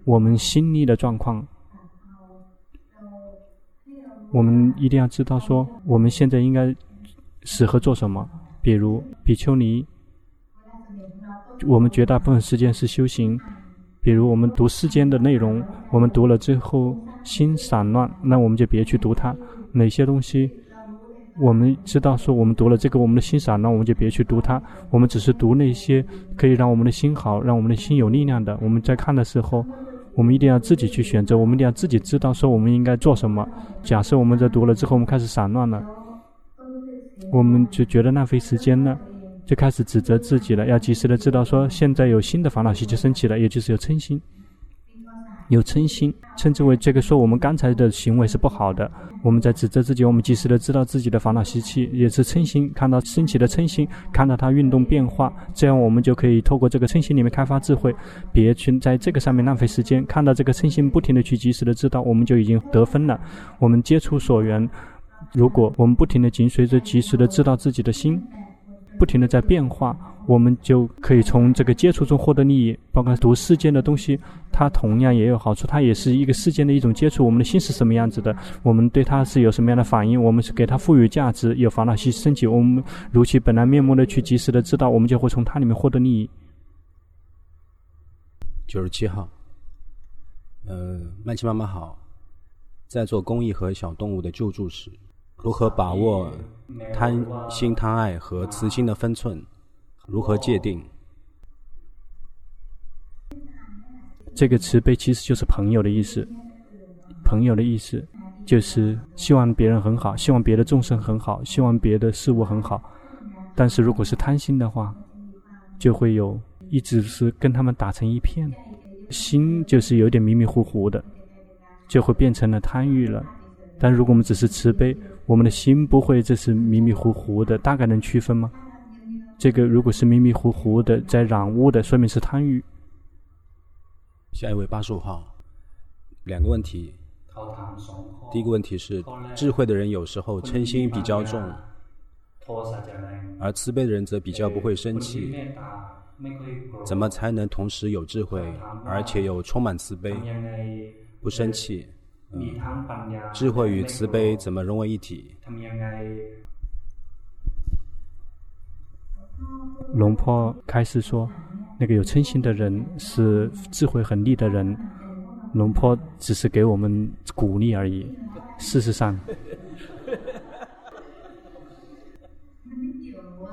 我们心力的状况。我们一定要知道说，我们现在应该适合做什么。比如比丘尼。我们绝大部分时间是修行，比如我们读世间的内容，我们读了之后心散乱，那我们就别去读它。哪些东西我们知道说我们读了这个，我们的心散乱，我们就别去读它。我们只是读那些可以让我们的心好，让我们的心有力量的。我们在看的时候，我们一定要自己去选择，我们一定要自己知道说我们应该做什么。假设我们在读了之后，我们开始散乱了，我们就觉得浪费时间了。就开始指责自己了，要及时的知道说，现在有新的烦恼习气升起了，也就是有嗔心，有嗔心，称之为这个说我们刚才的行为是不好的，我们在指责自己，我们及时的知道自己的烦恼习气也是嗔心，看到升起的嗔心，看到它运动变化，这样我们就可以透过这个嗔心里面开发智慧，别去在这个上面浪费时间，看到这个嗔心不停的去及时的知道，我们就已经得分了，我们接触所缘，如果我们不停的紧随着及时的知道自己的心。不停地在变化，我们就可以从这个接触中获得利益。包括读世间的东西，它同样也有好处，它也是一个世间的一种接触。我们的心是什么样子的，我们对它是有什么样的反应，我们是给它赋予价值，有烦恼心升起，我们如其本来面目的去及时的知道，我们就会从它里面获得利益。九十七号，呃，曼琪妈妈好，在做公益和小动物的救助时，如何把握贪心、贪爱和慈心的分寸？如何界定？这个慈悲其实就是朋友的意思。朋友的意思就是希望别人很好，希望别的众生很好，希望别的事物很好。但是如果是贪心的话，就会有一直是跟他们打成一片，心就是有点迷迷糊糊的，就会变成了贪欲了。但如果我们只是慈悲，我们的心不会这是迷迷糊糊的，大概能区分吗？这个如果是迷迷糊糊的，在染污的，说明是贪欲。下一位八十五号，两个问题。第一个问题是，智慧的人有时候嗔心比较重，而慈悲的人则比较不会生气。怎么才能同时有智慧，而且又充满慈悲，不生气？嗯，智慧与慈悲怎么融为一体？龙坡开始说，那个有嗔心的人是智慧很利的人。龙坡只是给我们鼓励而已。事实上，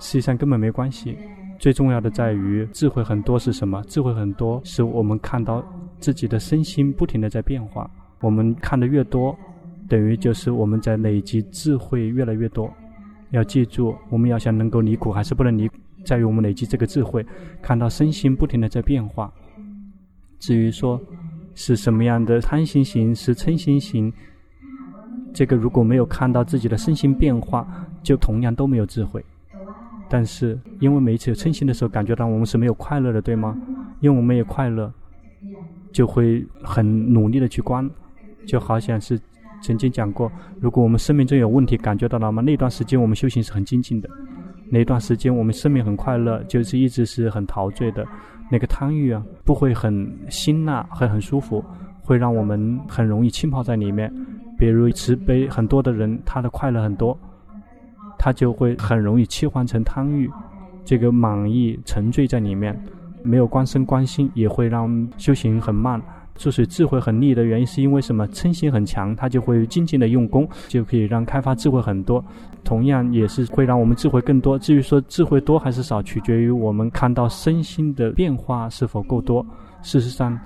实际上根本没关系。最重要的在于智慧很多是什么？智慧很多是我们看到自己的身心不停的在变化。我们看的越多，等于就是我们在累积智慧越来越多。要记住，我们要想能够离苦，还是不能离，在于我们累积这个智慧，看到身心不停地在变化。至于说是什么样的贪心型，是嗔心型，这个如果没有看到自己的身心变化，就同样都没有智慧。但是因为每一次有嗔心的时候，感觉到我们是没有快乐的，对吗？因为我们也快乐，就会很努力的去观。就好像是曾经讲过，如果我们生命中有问题，感觉到了吗？那段时间我们修行是很精进的，那段时间我们生命很快乐，就是一直是很陶醉的。那个贪欲啊，不会很辛辣，会很舒服，会让我们很容易浸泡在里面。比如慈悲很多的人，他的快乐很多，他就会很容易切换成贪欲，这个满意沉醉在里面，没有观身观心，也会让修行很慢。之所以智慧很利的原因，是因为什么？嗔心很强，他就会静静的用功，就可以让开发智慧很多。同样也是会让我们智慧更多。至于说智慧多还是少，取决于我们看到身心的变化是否够多。事实上，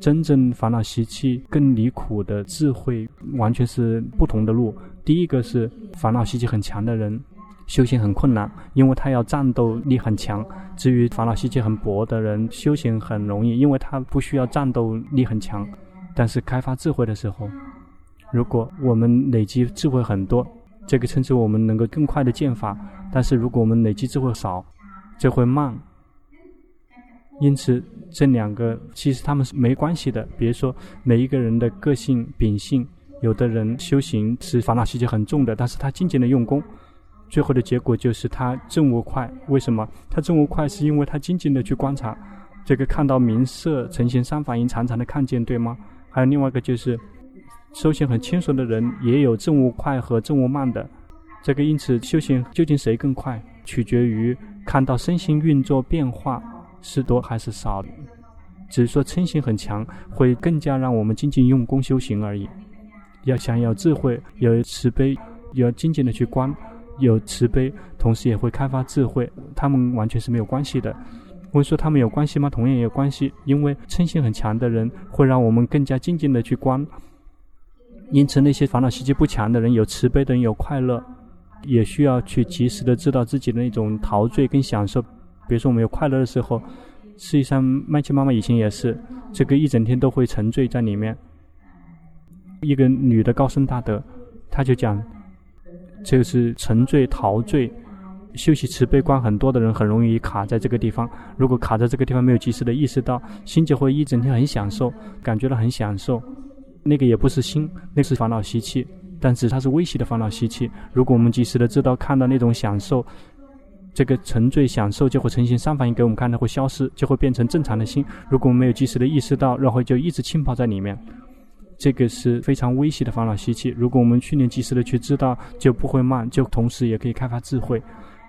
真正烦恼习气更离苦的智慧，完全是不同的路。第一个是烦恼习气很强的人。修行很困难，因为他要战斗力很强。至于烦恼习气很薄的人，修行很容易，因为他不需要战斗力很强。但是开发智慧的时候，如果我们累积智慧很多，这个称之我们能够更快的见法。但是如果我们累积智慧少，就会慢。因此，这两个其实他们是没关系的。比如说，每一个人的个性秉性，有的人修行是烦恼习气很重的，但是他精进的用功。最后的结果就是他证悟快，为什么？他证悟快是因为他静静的去观察，这个看到名色呈现三法印，常常的看见，对吗？还有另外一个就是，修行很轻松的人也有证悟快和证悟慢的，这个因此修行究竟谁更快，取决于看到身心运作变化是多还是少。只是说嗔心很强，会更加让我们静静用功修行而已。要想要智慧，有慈悲，要静静的去观，有慈悲，同时也会开发智慧，他们完全是没有关系的。我说他们有关系吗？同样也有关系，因为嗔心很强的人会让我们更加静静的去观，因此那些烦恼习气不强的人，有慈悲的人有快乐，也需要去及时的知道自己的那种陶醉跟享受。比如说我们有快乐的时候，实际上麦琪妈妈以前也是，这个一整天都会沉醉在里面。一个女的高僧大德，她就讲，这个是沉醉陶醉。修习慈悲观很多的人很容易卡在这个地方，如果卡在这个地方没有及时的意识到，心就会一整天很享受，感觉到很享受。那个也不是心，那是烦恼习气，但是它是微细的烦恼习气。如果我们及时的知道看到那种享受，这个沉醉享受就会呈现三反应给我们看，它会消失，就会变成正常的心。如果我们没有及时的意识到，然后就一直浸泡在里面，这个是非常危险的烦恼习气。如果我们去年及时的去知道，就不会慢，就同时也可以开发智慧。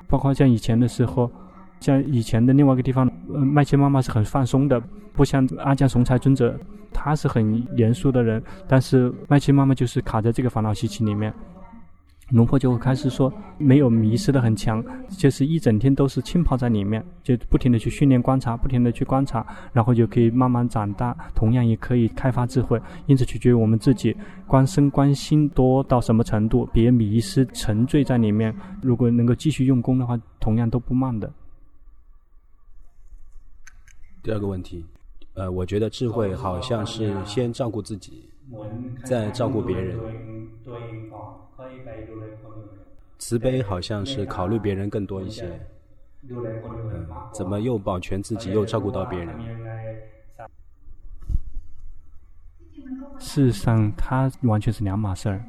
包括像以前的时候，像以前的另外一个地方，呃，麦琪妈妈是很放松的，不像阿姜雄才尊者，他是很严肃的人。但是麦琪妈妈就是卡在这个烦恼习气里面，龙婆就会开始说，没有迷失的很强，就是一整天都是浸泡在里面，就不停的去训练观察，不停的去观察，然后就可以慢慢长大，同样也可以开发智慧。因此取决于我们自己。观身观心多到什么程度，别迷失沉醉在里面。如果能够继续用功的话，同样都不慢的。第二个问题，呃，我觉得智慧好像是先照顾自己，再照顾别人。慈悲好像是考虑别人更多一些。怎么又保全自己，又照顾到别人？事实上，它完全是两码事儿。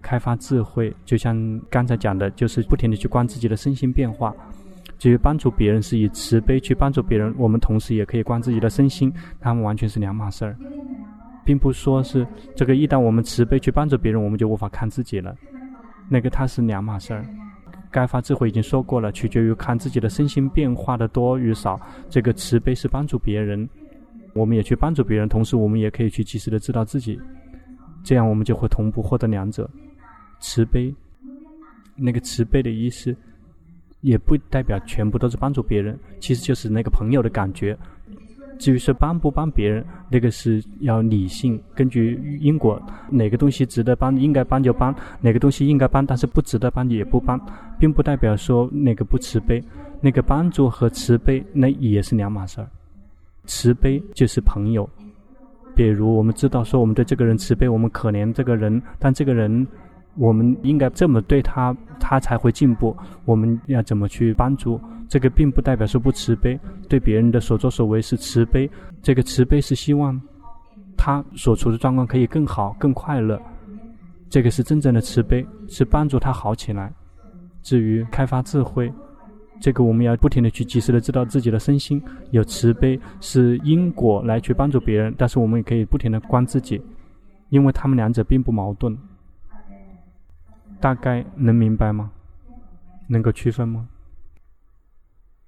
开发智慧，就像刚才讲的，就是不停地去观自己的身心变化。至于帮助别人，是以慈悲去帮助别人，我们同时也可以观自己的身心，它们完全是两码事儿，并不说是这个。一旦我们慈悲去帮助别人，我们就无法看自己了。那个它是两码事儿。该发智慧已经说过了，取决于看自己的身心变化的多与少。这个慈悲是帮助别人。我们也去帮助别人，同时我们也可以去及时的知道自己，这样我们就会同步获得两者。慈悲，那个慈悲的意思，也不代表全部都是帮助别人，其实就是那个朋友的感觉。至于说帮不帮别人，那个是要理性，根据因果，哪个东西值得帮，应该帮就帮；哪个东西应该帮，但是不值得帮也不帮，并不代表说那个不慈悲。那个帮助和慈悲，那也是两码事儿。慈悲就是朋友，比如我们知道说我们对这个人慈悲，我们可怜这个人，但这个人我们应该这么对他，他才会进步。我们要怎么去帮助？这个并不代表说不慈悲，对别人的所作所为是慈悲。这个慈悲是希望他所处的状况可以更好、更快乐。这个是真正的慈悲，是帮助他好起来。至于开发智慧。这个我们要不停的去及时的知道自己的身心，有慈悲是因果来去帮助别人，但是我们也可以不停的观自己，因为他们两者并不矛盾。大概能明白吗？能够区分吗？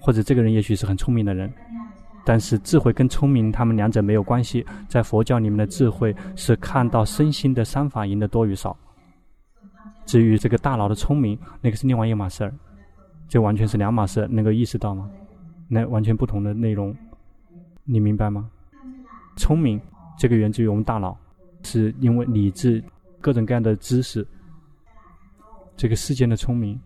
或者这个人也许是很聪明的人，但是智慧跟聪明他们两者没有关系。在佛教里面的智慧是看到身心的三法赢的多与少。至于这个大脑的聪明，那个是另外一码事儿。这完全是两码事，能够意识到吗？那完全不同的内容，你明白吗？聪明这个源自于我们大脑，是因为理智各种各样的知识。这个世间的聪明，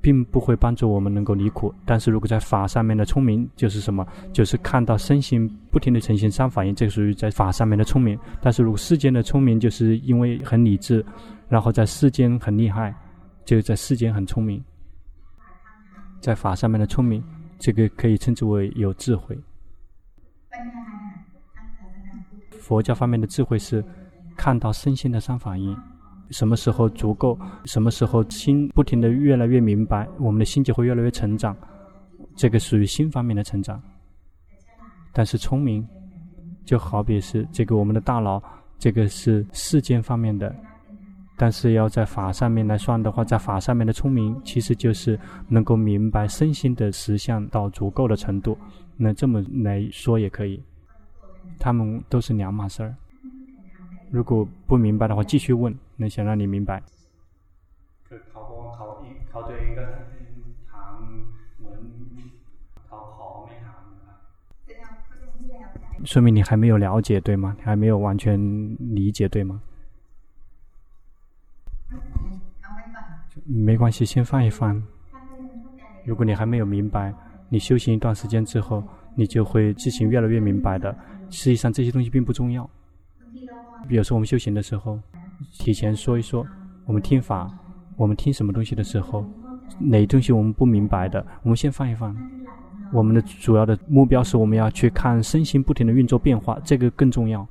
并不会帮助我们能够离苦。但是如果在法上面的聪明，就是什么？就是看到身心不停地呈现三法印，这个属于在法上面的聪明。但是如果世间的聪明，就是因为很理智，然后在世间很厉害，就在世间很聪明。在法上面的聪明，这个可以称之为有智慧。佛教方面的智慧是看到身心的三法印，什么时候足够，什么时候心不停的越来越明白，我们的心就会越来越成长。这个属于心方面的成长。但是聪明，就好比是这个我们的大脑，这个是世间方面的。但是要在法上面来算的话，在法上面的聪明，其实就是能够明白身心的实相到足够的程度。那这么来说也可以，他们都是两码事儿。如果不明白的话，继续问，能想让你明白。说明你还没有了解，对吗？你还没有完全理解，对吗？没关系，先放一放。如果你还没有明白，你修行一段时间之后，你就会自行越来越明白的。实际上这些东西并不重要。比如说我们修行的时候，提前说一说，我们听法，我们听什么东西的时候，哪东西我们不明白的，我们先放一放。我们的主要的目标是我们要去看身心不停的运作变化，这个更重要，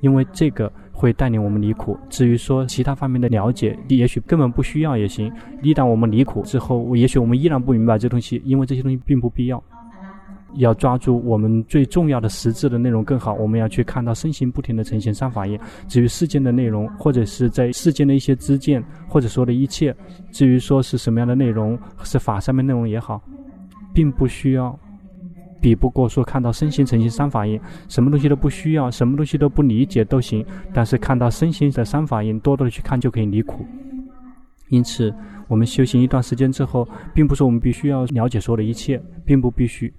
因为这个。会带领我们离苦。至于说其他方面的了解，你也许根本不需要也行。一旦我们离苦之后，也许我们依然不明白这东西，因为这些东西并不必要。要抓住我们最重要的实质的内容更好。我们要去看到身心不停的呈现三法印。至于世间的内容，或者是在世间的一些知见，或者说的一切，至于说是什么样的内容，是法上面内容也好，并不需要。比不过说看到身心呈现三法印，什么东西都不需要，什么东西都不理解都行。但是看到身心的三法印，多多的去看就可以离苦。因此，我们修行一段时间之后，并不是我们必须要了解所有的一切，并不必须。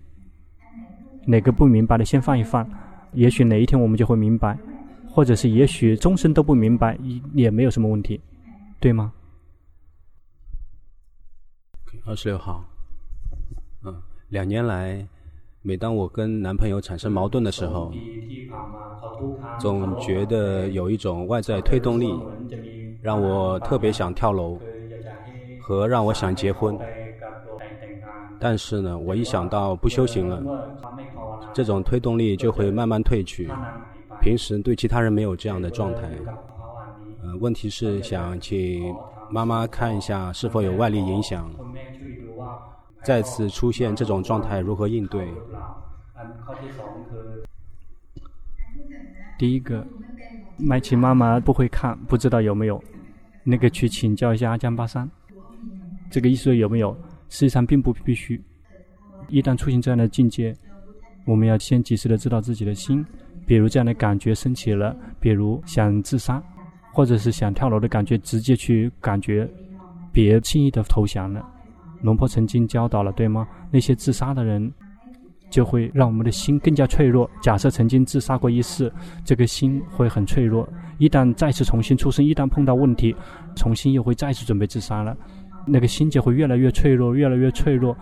哪个不明白的先放一放，也许哪一天我们就会明白，或者是也许终身都不明白，也没有什么问题，对吗？二十六号，嗯，两年来。每当我跟男朋友产生矛盾的时候，总觉得有一种外在推动力，让我特别想跳楼，和让我想结婚。但是呢，我一想到不修行了，这种推动力就会慢慢退去。平时对其他人没有这样的状态。呃，问题是想请妈妈看一下是否有外力影响。再次出现这种状态，如何应对？第一个，麦琪妈妈不会看，不知道有没有，那个去请教一下阿江巴桑。这个意思有没有？实际上并不必须。一旦出现这样的境界，我们要先及时的知道自己的心，比如这样的感觉升起了，比如想自杀，或者是想跳楼的感觉，直接去感觉，别轻易的投降了。龙婆曾经教导了，对吗？那些自杀的人，就会让我们的心更加脆弱。假设曾经自杀过一次，这个心会很脆弱。一旦再次重新出生，一旦碰到问题，重新又会再次准备自杀了，那个心就会越来越脆弱，越来越脆弱。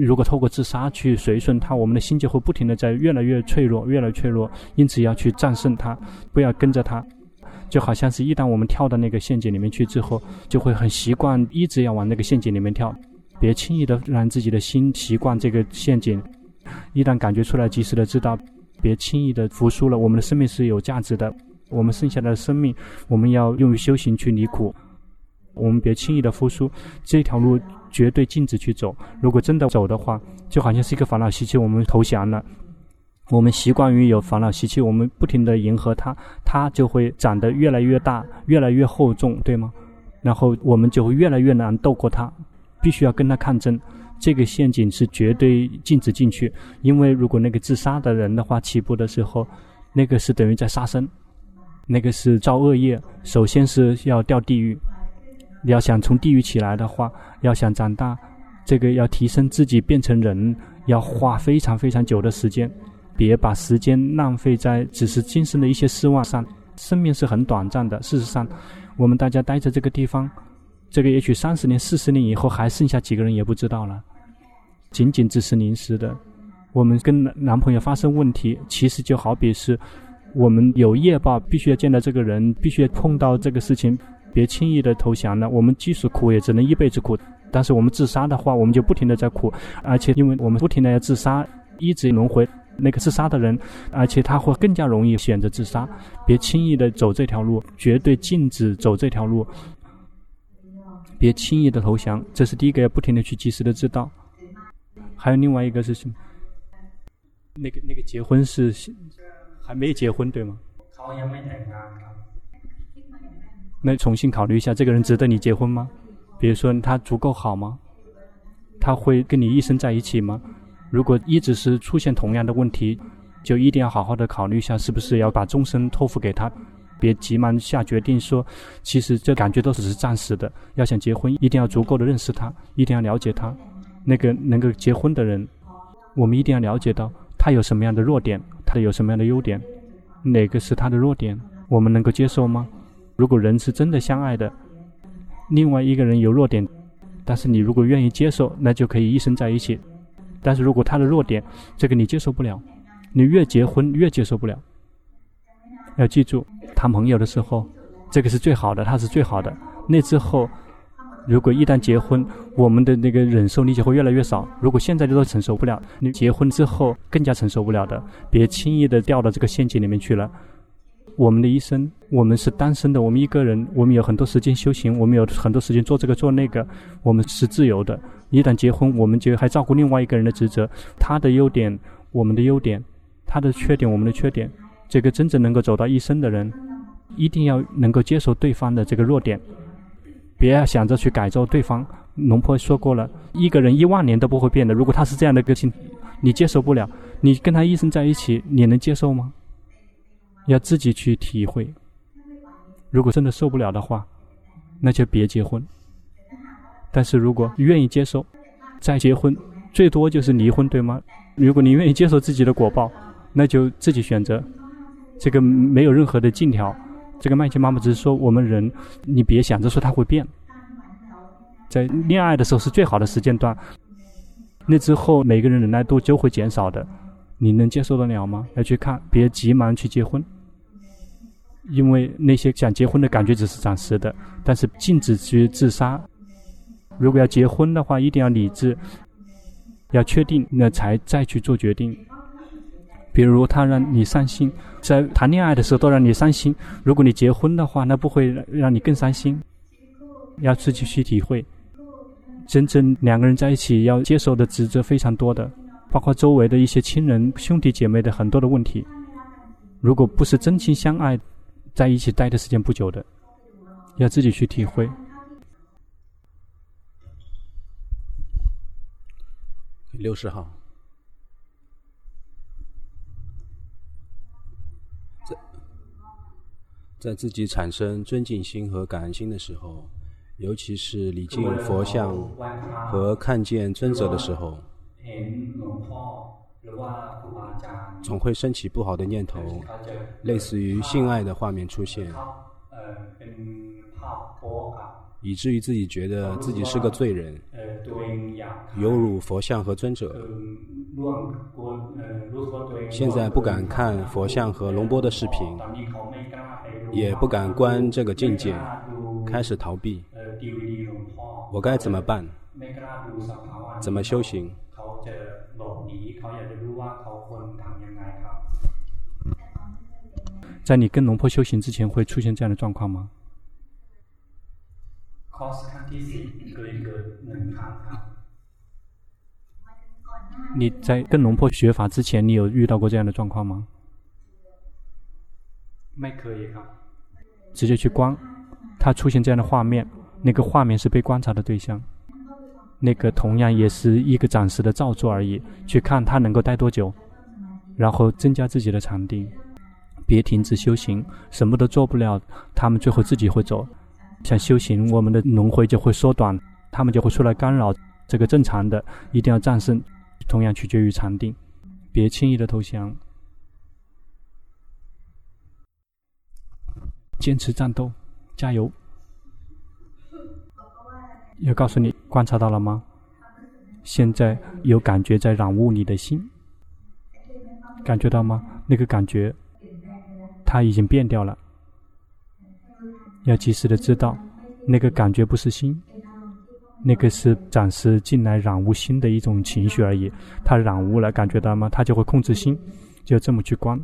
如果透过自杀去随顺它，我们的心就会不停地在越来越脆弱，越来越脆弱。因此要去战胜它，不要跟着它。就好像是一旦我们跳到那个陷阱里面去之后，就会很习惯一直要往那个陷阱里面跳。别轻易的让自己的心习惯这个陷阱，一旦感觉出来，及时的知道，别轻易的服输了。我们的生命是有价值的，我们剩下的生命，我们要用于修行去离苦。我们别轻易的复苏，这条路绝对禁止去走。如果真的走的话，就好像是一个烦恼习气，我们投降了。我们习惯于有烦恼习气，我们不停的迎合它，它就会长得越来越大，越来越厚重，对吗？然后我们就会越来越难斗过它。必须要跟他抗争，这个陷阱是绝对禁止进去。因为如果那个自杀的人的话，起步的时候，那个是等于在杀生，那个是造恶业。首先是要掉地狱，你要想从地狱起来的话，要想长大，这个要提升自己变成人，要花非常非常久的时间。别把时间浪费在只是今生的一些失望上。生命是很短暂的。事实上，我们大家待在这个地方。这个也许三十年、四十年以后还剩下几个人也不知道了，仅仅只是临时的。我们跟男朋友发生问题，其实就好比是我们有业报，必须要见到这个人，必须要碰到这个事情，别轻易的投降了。我们即使苦，也只能一辈子苦。但是我们自杀的话，我们就不停的在苦，而且因为我们不停的要自杀，一直轮回，那个自杀的人，而且他会更加容易选择自杀。别轻易的走这条路，绝对禁止走这条路。别轻易的投降，这是第一个，要不停的去及时的知道。还有另外一个是什么？那个那个结婚是还没结婚对吗？那重新考虑一下，这个人值得你结婚吗？比如说他足够好吗？他会跟你一生在一起吗？如果一直是出现同样的问题，就一定要好好的考虑一下，是不是要把终身托付给他？别急忙下决定说，其实这感觉都只是暂时的。要想结婚，一定要足够的认识他，一定要了解他。那个能够结婚的人，我们一定要了解到他有什么样的弱点，他有什么样的优点，哪个是他的弱点，我们能够接受吗？如果人是真的相爱的，另外一个人有弱点，但是你如果愿意接受，那就可以一生在一起。但是如果他的弱点，这个你接受不了，你越结婚越接受不了。要记住，谈朋友的时候，这个是最好的，他是最好的。那之后，如果一旦结婚，我们的那个忍受力就会越来越少。如果现在都承受不了，你结婚之后更加承受不了的。别轻易的掉到这个陷阱里面去了。我们的一生，我们是单身的，我们一个人，我们有很多时间修行，我们有很多时间做这个做那个，我们是自由的。一旦结婚，我们就还照顾另外一个人的职责，他的优点，我们的优点，他的缺点，我们的缺点。这个真正能够走到一生的人，一定要能够接受对方的这个弱点，别要想着去改造对方。龙婆说过了，一个人一万年都不会变的。如果他是这样的个性，你接受不了，你跟他一生在一起，你能接受吗？要自己去体会。如果真的受不了的话，那就别结婚。但是如果愿意接受，再结婚，最多就是离婚，对吗？如果你愿意接受自己的果报，那就自己选择。这个没有任何的禁条。这个麦琪妈妈只是说，我们人，你别想着说他会变。在恋爱的时候是最好的时间段，那之后每个人忍耐度就会减少的。你能接受得了吗？要去看，别急忙去结婚，因为那些想结婚的感觉只是暂时的。但是禁止去自杀。如果要结婚的话，一定要理智，要确定，那才再去做决定。比如他让你伤心，在谈恋爱的时候都让你伤心，如果你结婚的话，那不会让你更伤心。要自己去体会，真正两个人在一起要接受的职责非常多的。包括周围的一些亲人、兄弟姐妹的很多的问题，如果不是真心相爱，在一起待的时间不久的，要自己去体会。六十号，在在自己产生尊敬心和感恩心的时候，尤其是礼敬佛像和看见尊者的时候。总会升起不好的念头，类似于性爱的画面出现，以至于自己觉得自己是个罪人，有辱佛像和尊者。现在不敢看佛像和龙波的视频，也不敢观这个境界，开始逃避。我该怎么办？怎么修行？在你跟龙婆修行之前，会出现这样的状况吗？你在跟龙婆学法之前，你有遇到过这样的状况吗？直接去观，它出现这样的画面，那个画面是被观察的对象。那个同样也是一个暂时的造作而已，去看他能够待多久，然后增加自己的禅定，别停止修行，什么都做不了，他们最后自己会走。像修行，我们的轮回就会缩短，他们就会出来干扰，这个正常的，一定要战胜。同样取决于禅定，别轻易的投降，坚持战斗，加油。要告诉你，观察到了吗？现在有感觉在染污你的心，感觉到吗？那个感觉，它已经变掉了。要及时的知道，那个感觉不是心，那个是暂时进来染污心的一种情绪而已。它染污了，感觉到吗？它就会控制心，就这么去观。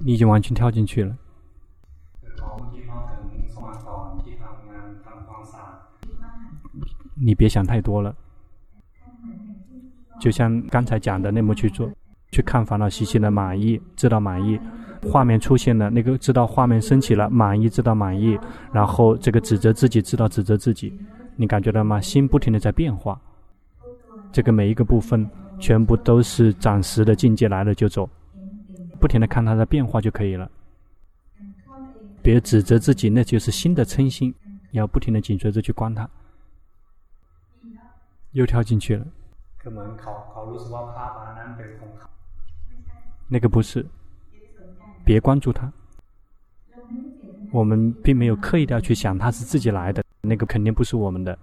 你已经完全跳进去了。你别想太多了，就像刚才讲的那么去做，去看烦恼习气的满意，知道满意，画面出现了，那个知道画面升起了，满意知道满意，然后这个指责自己知道指责自己，你感觉到吗？心不停的在变化，这个每一个部分全部都是暂时的境界来了就走，不停的看它的变化就可以了，别指责自己，那就是心的嗔心，要不停的紧随着去观它。又跳进去了。那个不是，别关注他。我们并没有刻意的要去想他是自己来的，那个肯定不是我们的。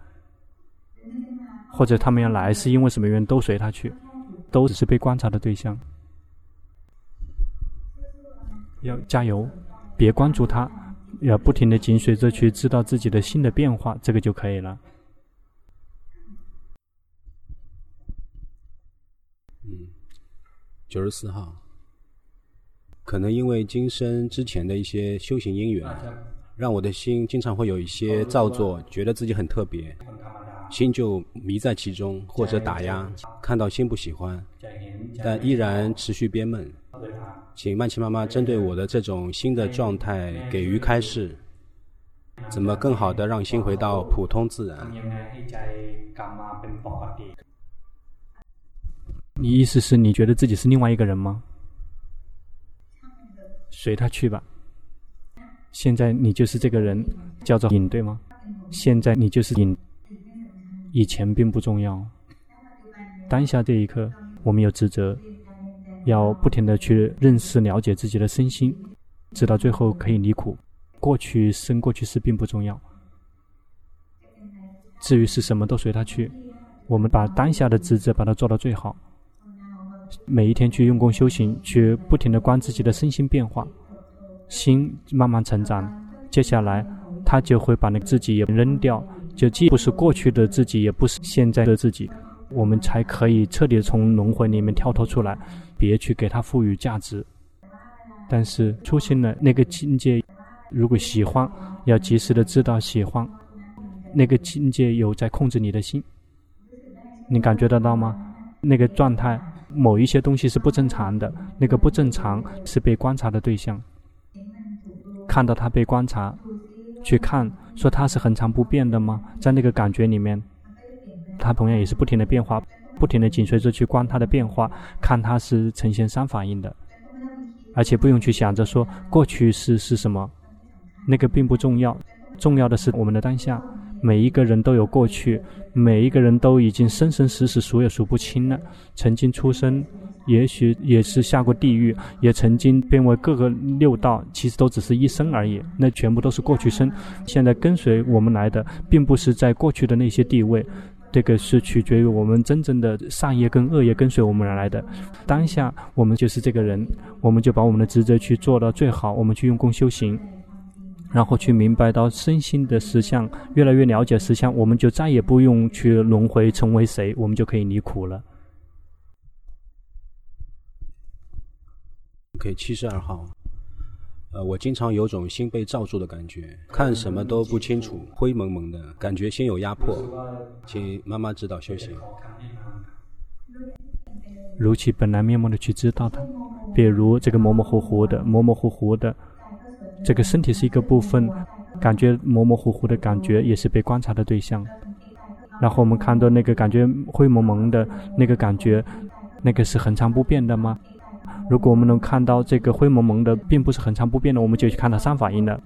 或者他们要来是因为什么原因，都随他去，都只是被观察的对象。要加油，别关注他，要不停的紧随着去知道自己的心的变化，这个就可以了。九十四号，可能因为今生之前的一些修行因缘，让我的心经常会有一些造作，觉得自己很特别，心就迷在其中，或者打压，看到心不喜欢，但依然持续憋闷。请曼奇妈妈针对我的这种新的状态给予开示，怎么更好的让心回到普通自然？你意思是你觉得自己是另外一个人吗？随他去吧。现在你就是这个人，叫做影，对吗？现在你就是影，以前并不重要。当下这一刻，我们有职责，要不停的去认识、了解自己的身心，直到最后可以离苦。过去生、过去事并不重要。至于是什么，都随他去。我们把当下的职责把它做到最好。每一天去用功修行，去不停地观自己的身心变化，心慢慢成长。接下来，他就会把那个自己也扔掉，就既不是过去的自己，也不是现在的自己，我们才可以彻底从轮回里面跳脱出来，别去给他赋予价值。但是出现了那个境界，如果喜欢，要及时的知道喜欢，那个境界有在控制你的心，你感觉得到吗？那个状态。某一些东西是不正常的，那个不正常是被观察的对象。看到他被观察，去看，说他是恒常不变的吗？在那个感觉里面，他同样也是不停的变化，不停的紧随着去观他的变化，看他是呈现三法印的，而且不用去想着说过去是是什么，那个并不重要，重要的是我们的当下。每一个人都有过去，每一个人都已经生生死死数也数不清了。曾经出生，也许也是下过地狱，也曾经变为各个六道，其实都只是一生而已。那全部都是过去生。现在跟随我们来的，并不是在过去的那些地位，这个是取决于我们真正的善业跟恶业跟随我们而来的。当下我们就是这个人，我们就把我们的职责去做到最好，我们去用功修行。然后去明白到身心的实相，越来越了解实相，我们就再也不用去轮回成为谁，我们就可以离苦了。OK，七十二号，呃，我经常有种心被罩住的感觉，看什么都不清楚，灰蒙蒙的感觉，心有压迫，请妈妈指导修行。如其本来面目的去知道它，比如这个模模糊糊的，模模糊糊的。这个身体是一个部分，感觉模模糊糊的感觉也是被观察的对象。然后我们看到那个感觉灰蒙蒙的那个感觉，那个是恒常不变的吗？如果我们能看到这个灰蒙蒙的并不是恒常不变的，我们就去看到三法印了。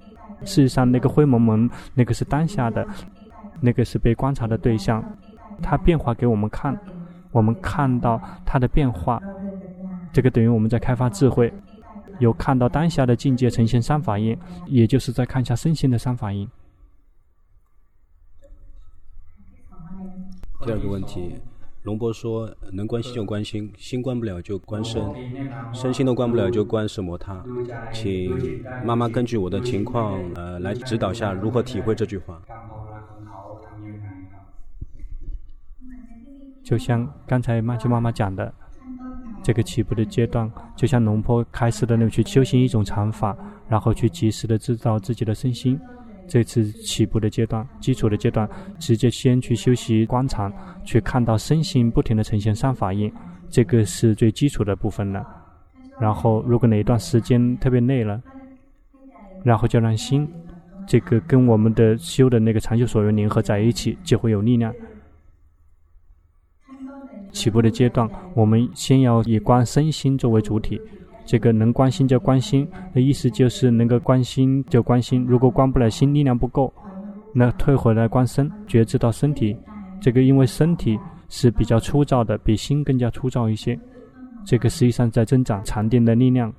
事实上，那个灰蒙蒙那个是当下的，那个是被观察的对象，它变化给我们看，我们看到它的变化，这个等于我们在开发智慧。有看到当下的境界呈现三法印，也就是在看一下身心的三法印。第二个问题，龙波说：“能观心就观心，心观不了就观身，身心都观不了就观什摩他。”请妈妈根据我的情况，呃，来指导下如何体会这句话。就像刚才曼秋妈妈讲的，这个起步的阶段，就像龙坡开始的那去修行一种禅法，然后去及时的知道自己的身心。这次起步的阶段，基础的阶段，直接先去修习观察，去看到身心不停的呈现三法印，这个是最基础的部分了。然后，如果哪一段时间特别累了，然后就让心，这个跟我们的修的那个长修所缘联合在一起，就会有力量。起步的阶段，我们先要以观身心作为主体。这个能观心就观心的意思就是能够观心就观心。如果观不了心，力量不够，那退回来观身，觉知到身体。这个因为身体是比较粗糙的，比心更加粗糙一些。这个实际上在增长禅定的力量。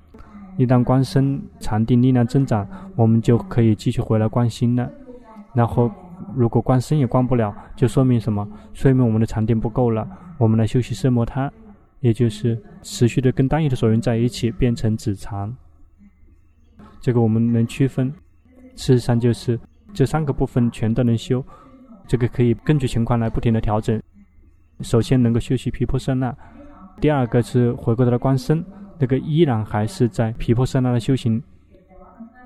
一旦观身禅定力量增长，我们就可以继续回来观心了。然后如果观身也观不了，就说明什么？说明我们的禅定不够了。我们来休息奢摩他。也就是持续的跟单一的所缘在一起，变成止长。这个我们能区分，事实上就是这三个部分全都能修。这个可以根据情况来不停的调整。首先能够休息毗婆舍那，第二个是回过头来观身，那个依然还是在毗婆舍那的修行，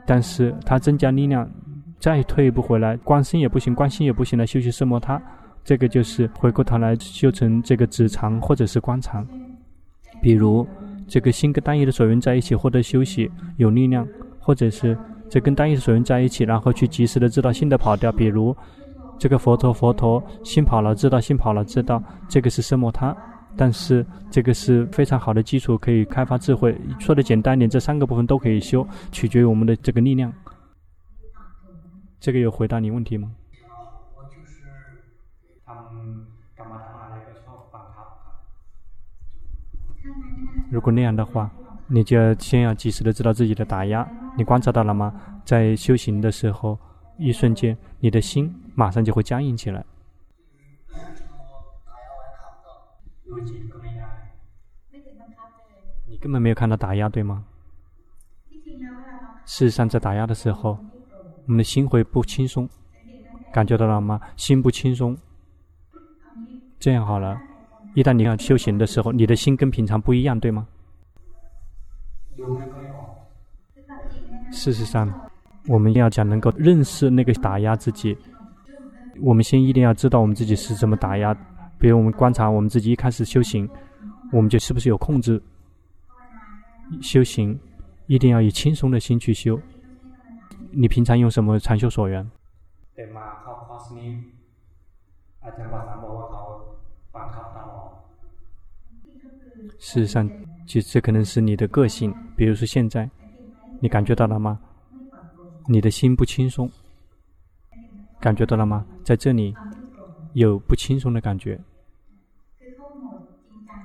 但是它增加力量，再退一步回来观身也不行，观心也不行，来修习奢摩他。这个就是回过头来修成这个止禅或者是观长。比如，这个心跟单一的所缘在一起获得休息有力量，或者是这跟单一的所缘在一起，然后去及时的知道心的跑掉。比如，这个佛陀佛陀心跑了知道心跑了知道，这个是奢摩他，但是这个是非常好的基础，可以开发智慧。说的简单点，这三个部分都可以修，取决于我们的这个力量。这个有回答你问题吗？如果那样的话，你就要先要及时的知道自己的打压。你观察到了吗？在修行的时候，一瞬间，你的心马上就会僵硬起来。你根本没有看到打压，对吗？事实上，在打压的时候，我们的心会不轻松，感觉到了吗？心不轻松。这样好了。一旦你要修行的时候，你的心跟平常不一样，对吗？事实上，我们要讲能够认识那个打压自己，我们先一定要知道我们自己是怎么打压。比如我们观察我们自己一开始修行，我们就是不是有控制？修行一定要以轻松的心去修。你平常用什么禅修所缘？事实上，其实这可能是你的个性。比如说现在，你感觉到了吗？你的心不轻松，感觉到了吗？在这里有不轻松的感觉。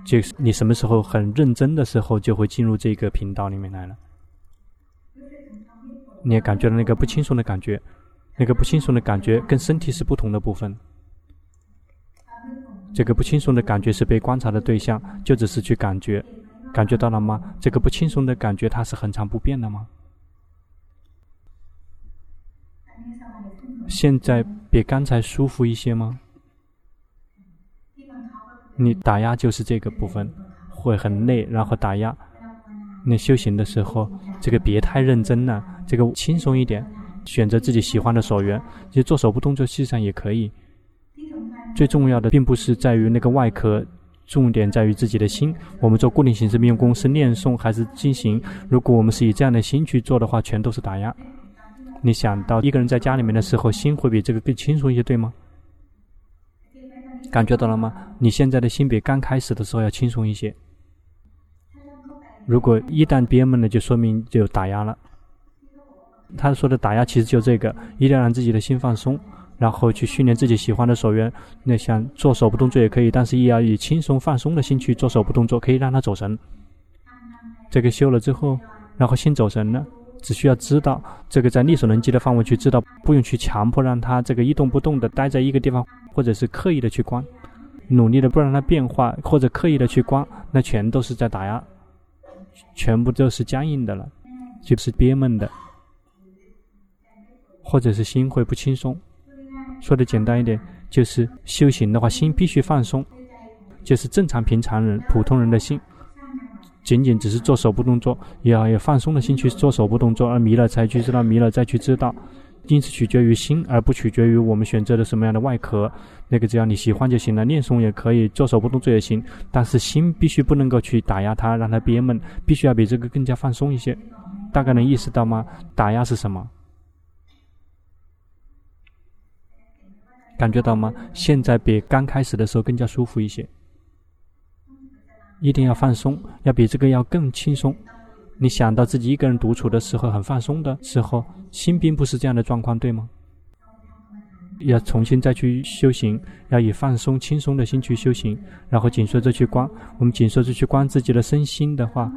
就是你什么时候很认真的时候，就会进入这个频道里面来了。你也感觉到那个不轻松的感觉，那个不轻松的感觉跟身体是不同的部分。这个不轻松的感觉是被观察的对象，就只是去感觉，感觉到了吗？这个不轻松的感觉它是恒常不变的吗？现在比刚才舒服一些吗？你打压就是这个部分，会很累，然后打压。你修行的时候，这个别太认真了，这个轻松一点，选择自己喜欢的所缘，其实做手部动作，实际上也可以。最重要的并不是在于那个外壳，重点在于自己的心。我们做固定形式命功是念诵还是进行？如果我们是以这样的心去做的话，全都是打压。你想到一个人在家里面的时候，心会比这个更轻松一些，对吗？感觉到了吗？你现在的心比刚开始的时候要轻松一些。如果一旦憋闷了，就说明就打压了。他说的打压其实就这个，一定要让自己的心放松。然后去训练自己喜欢的手缘，那像做手部动作也可以，但是也要以轻松放松的心去做手部动作，可以让他走神。这个修了之后，然后心走神了，只需要知道这个在力所能及的范围去知道，不用去强迫让他这个一动不动的待在一个地方，或者是刻意的去观，努力的不让它变化，或者刻意的去关，那全都是在打压，全部都是僵硬的了，就是憋闷的，或者是心会不轻松。说的简单一点，就是修行的话，心必须放松，就是正常平常人、普通人的心，仅仅只是做手部动作也，要有放松的心去做手部动作，而迷了才去知道，迷了再去知道。因此取决于心，而不取决于我们选择的什么样的外壳。那个只要你喜欢就行了，念诵也可以，做手部动作也行。但是心必须不能够去打压它，让它憋闷，必须要比这个更加放松一些。大概能意识到吗？打压是什么？感觉到吗？现在比刚开始的时候更加舒服一些。一定要放松，要比这个要更轻松。你想到自己一个人独处的时候很放松的时候，心并不是这样的状况，对吗？要重新再去修行，要以放松、轻松的心去修行，然后紧随着去观。我们紧随着去观自己的身心的话，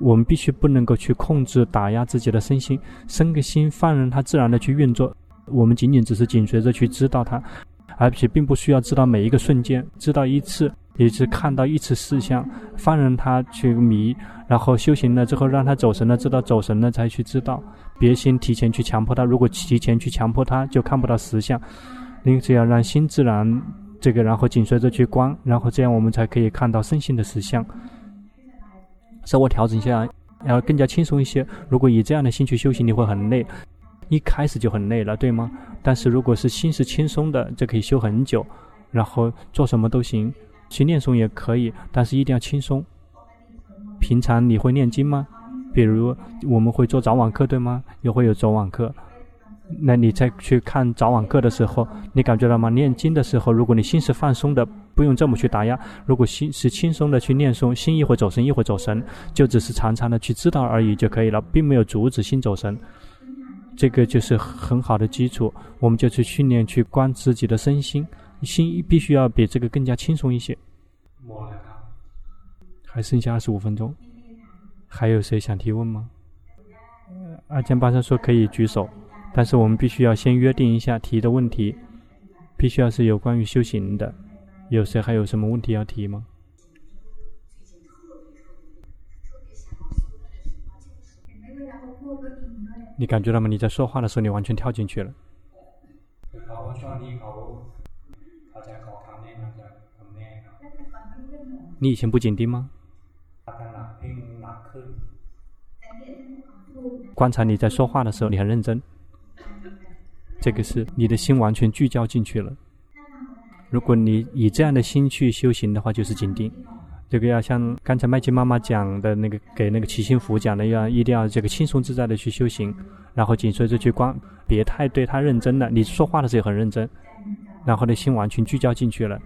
我们必须不能够去控制、打压自己的身心，身个心放任它自然的去运作。我们仅仅只是紧随着去知道它，而且并不需要知道每一个瞬间，知道一次。也是看到一次事项，放任他去迷，然后修行了之后，让他走神了，知道走神了才去知道。别先提前去强迫他，如果提前去强迫他，就看不到实相。因此要让心自然这个，然后紧随着去观，然后这样我们才可以看到身心的实相。稍微调整一下，要更加轻松一些。如果以这样的心去修行，你会很累，一开始就很累了，对吗？但是如果是心是轻松的，就可以修很久，然后做什么都行。去念诵也可以，但是一定要轻松。平常你会念经吗？比如我们会做早晚课，对吗？也会有早晚课。那你再去看早晚课的时候，你感觉到吗？念经的时候，如果你心是放松的，不用这么去打压；如果心是轻松的去念诵，心一会走神，一会走神，就只是常常的去知道而已就可以了，并没有阻止心走神。这个就是很好的基础，我们就去训练去观自己的身心。心必须要比这个更加轻松一些。还剩下二十五分钟，还有谁想提问吗？阿江巴桑说可以举手，但是我们必须要先约定一下提的问题，必须要是有关于修行的。有谁还有什么问题要提吗？你感觉到吗？你在说话的时候，你完全跳进去了。你以前不紧盯吗？观察你在说话的时候，你很认真。这个是你的心完全聚焦进去了。如果你以这样的心去修行的话，就是紧盯。这个要像刚才麦基妈妈讲的那个，给那个齐心福讲的要一定要这个轻松自在的去修行，然后紧随着去观，别太对他认真了。你说话的时候很认真，然后呢，心完全聚焦进去了。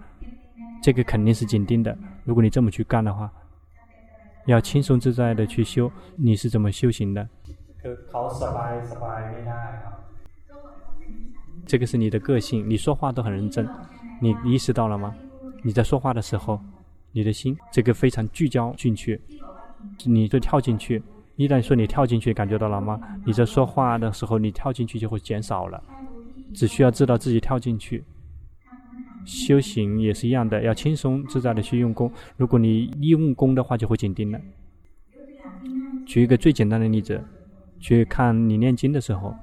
这个肯定是紧盯的。如果你这么去干的话，要轻松自在的去修，你是怎么修行的？这个是你的个性，你说话都很认真，你意识到了吗？你在说话的时候，你的心这个非常聚焦进去，你就跳进去。一旦说你跳进去，感觉到了吗？你在说话的时候，你跳进去就会减少了，只需要知道自己跳进去。修行也是一样的，要轻松自在的去用功。如果你一用功的话，就会紧盯了。举一个最简单的例子，去看你念经的时候，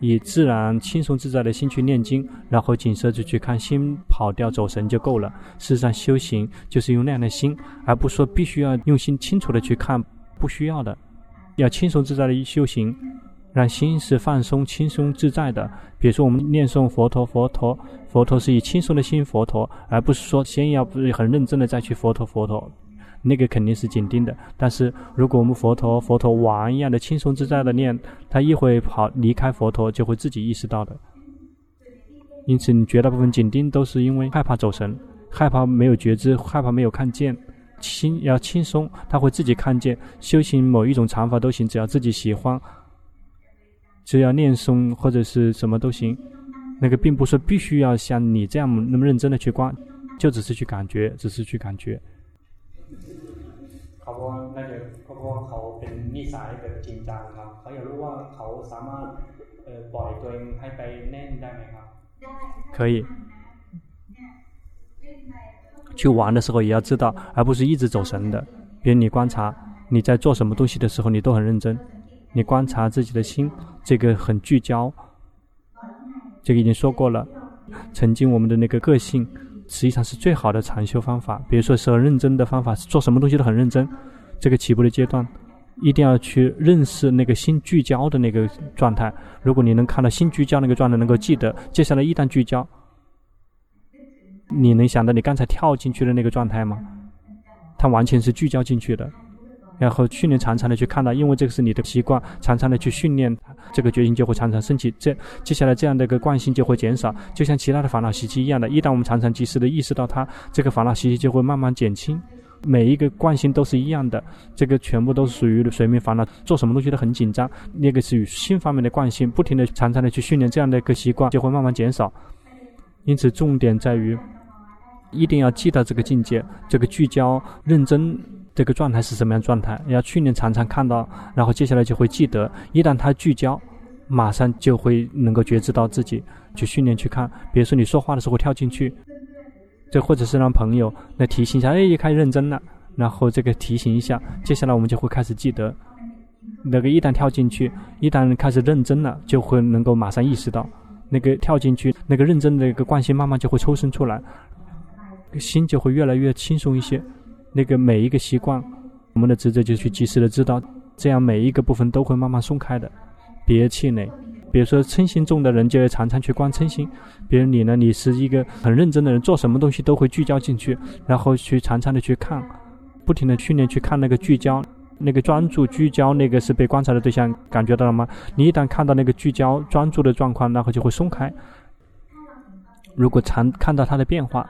以自然轻松自在的心去念经，然后紧随着去看心跑掉走神就够了。事实上，修行就是用那样的心，而不是说必须要用心清楚的去看，不需要的，要轻松自在的修行。让心是放松、轻松、自在的。比如说，我们念诵佛陀、佛陀、佛陀，是以轻松的心佛陀，而不是说先要很认真的再去佛陀、佛陀，那个肯定是紧盯的。但是，如果我们佛陀、佛陀玩一样的轻松自在的念，他一会跑离开佛陀，就会自己意识到的。因此，你绝大部分紧盯都是因为害怕走神，害怕没有觉知，害怕没有看见。心要轻松，他会自己看见。修行某一种禅法都行，只要自己喜欢。只要念诵或者是什么都行，那个并不是必须要像你这样那么认真的去观，就只是去感觉，只是去感觉。可以。去玩的时候也要知道，而不是一直走神的。比如你观察你在做什么东西的时候，你都很认真。你观察自己的心，这个很聚焦。这个已经说过了。曾经我们的那个个性，实际上是最好的禅修方法。比如说是很认真的方法，做什么东西都很认真。这个起步的阶段，一定要去认识那个心聚焦的那个状态。如果你能看到心聚焦那个状态，能够记得，接下来一旦聚焦，你能想到你刚才跳进去的那个状态吗？它完全是聚焦进去的。然后训练常常的去看到，因为这个是你的习惯，常常的去训练，这个决心就会常常升起。这接下来这样的一个惯性就会减少，就像其他的烦恼习气一样的。一旦我们常常及时的意识到它，这个烦恼习气就会慢慢减轻。每一个惯性都是一样的，这个全部都是属于睡眠烦恼，做什么东西都很紧张。那个是与心方面的惯性，不停的常常的去训练这样的一个习惯，就会慢慢减少。因此，重点在于一定要记到这个境界，这个聚焦、认真。这个状态是什么样状态？要去年常常看到，然后接下来就会记得。一旦他聚焦，马上就会能够觉知到自己去训练去看。比如说你说话的时候跳进去，这或者是让朋友来提醒一下，哎，也开始认真了。然后这个提醒一下，接下来我们就会开始记得。那个一旦跳进去，一旦开始认真了，就会能够马上意识到，那个跳进去那个认真的一个惯性慢慢就会抽身出来，心就会越来越轻松一些。那个每一个习惯，我们的职责就是去及时的知道，这样每一个部分都会慢慢松开的，别气馁。比如说称心重的人，就要常常去观称心。比如你呢，你是一个很认真的人，做什么东西都会聚焦进去，然后去常常的去看，不停的训练去看那个聚焦，那个专注聚焦，那个是被观察的对象，感觉到了吗？你一旦看到那个聚焦专注的状况，然后就会松开。如果常看到它的变化。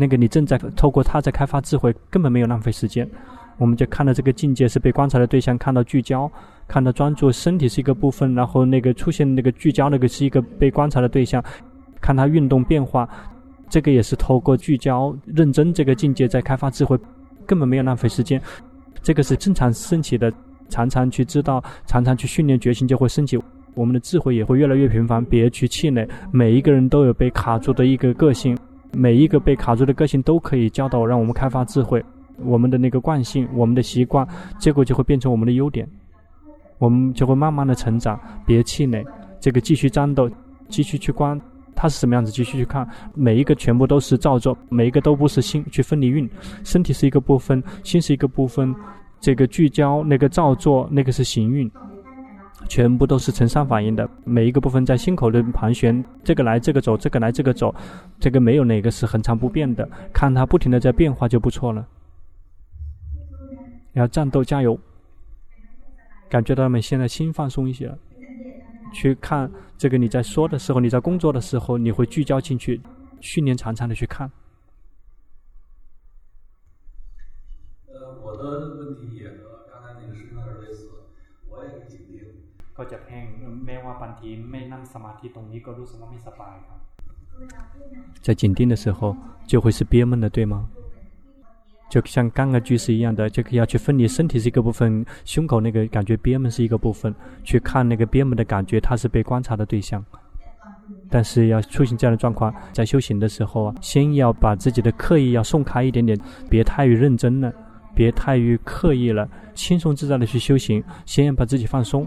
那个你正在透过它在开发智慧，根本没有浪费时间。我们就看到这个境界是被观察的对象，看到聚焦，看到专注，身体是一个部分，然后那个出现那个聚焦，那个是一个被观察的对象，看它运动变化，这个也是透过聚焦认真这个境界在开发智慧，根本没有浪费时间。这个是正常升起的，常常去知道，常常去训练决心就会升起，我们的智慧也会越来越频繁。别去气馁，每一个人都有被卡住的一个个性。每一个被卡住的个性都可以教导，让我们开发智慧。我们的那个惯性，我们的习惯，结果就会变成我们的优点。我们就会慢慢的成长。别气馁，这个继续战斗，继续去观，它是什么样子，继续去看。每一个全部都是造作，每一个都不是心去分离运。身体是一个部分，心是一个部分。这个聚焦，那个造作，那个是行运。全部都是成上反应的，每一个部分在心口的盘旋，这个来这个走，这个来这个走，这个没有哪个是恒常不变的，看它不停的在变化就不错了。要战斗加油，感觉到他们现在心放松一些了，去看这个你在说的时候，你在工作的时候，你会聚焦进去，训练常常的去看。呃，我的问题也和刚才那个是有点类似，我也是。在紧盯的时候，就会是憋闷的，对吗？就像刚刚句式一样的，就可以要去分离身体是一个部分，胸口那个感觉憋闷是一个部分，去看那个憋闷的感觉，它是被观察的对象。但是要出现这样的状况，在修行的时候啊，先要把自己的刻意要松开一点点，别太于认真了，别太于刻意了，轻松自在的去修行，先要把自己放松。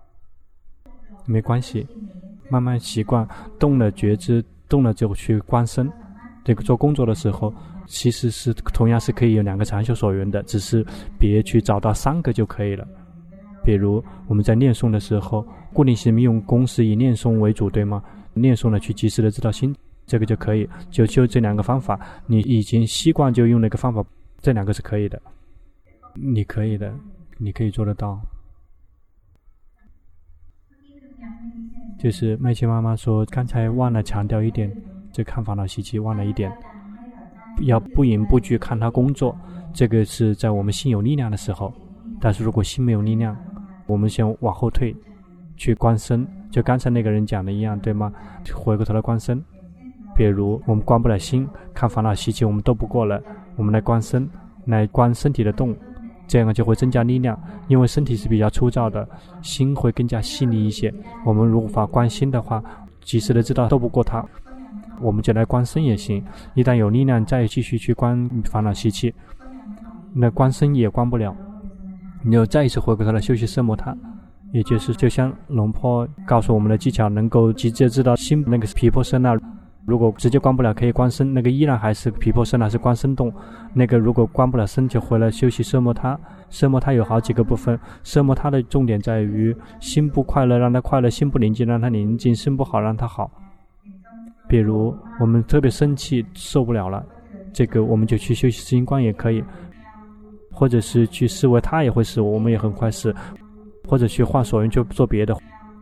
没关系，慢慢习惯，动了觉知，动了就去观身。这个做工作的时候，其实是同样是可以有两个禅修所缘的，只是别去找到三个就可以了。比如我们在念诵的时候，固定性用功是以念诵为主，对吗？念诵了去及时的知道心，这个就可以。就就这两个方法，你已经习惯就用那个方法，这两个是可以的。你可以的，你可以做得到。就是麦琪妈妈说，刚才忘了强调一点，这看烦恼习气忘了一点，要不迎不惧看他工作，这个是在我们心有力量的时候。但是如果心没有力量，我们先往后退，去观身，就刚才那个人讲的一样，对吗？回过头来观身。比如我们观不了心，看烦恼习气，我们斗不过了，我们来观身，来观身体的动，这样就会增加力量。因为身体是比较粗糙的，心会更加细腻一些。我们如果无法观心的话，及时的知道斗不过他，我们就来观身也行。一旦有力量，再继续去观烦恼习气，那观身也观不了。你就再一次回归他的修习奢摩他，也就是就像龙坡告诉我们的技巧，能够直接知道心那个是毗婆舍那。如果直接关不了，可以关身，那个依然还是毗婆舍那，是关身动。那个如果关不了身，就回来休息奢摩他。奢摩他有好几个部分，奢摩他的重点在于心不快乐，让他快乐；心不宁静，让他宁静；心不好，让他好。比如我们特别生气，受不了了，这个我们就去休息心观也可以。或者是去思维，他也会死，我们也很快死；或者去换所缘，就做别的；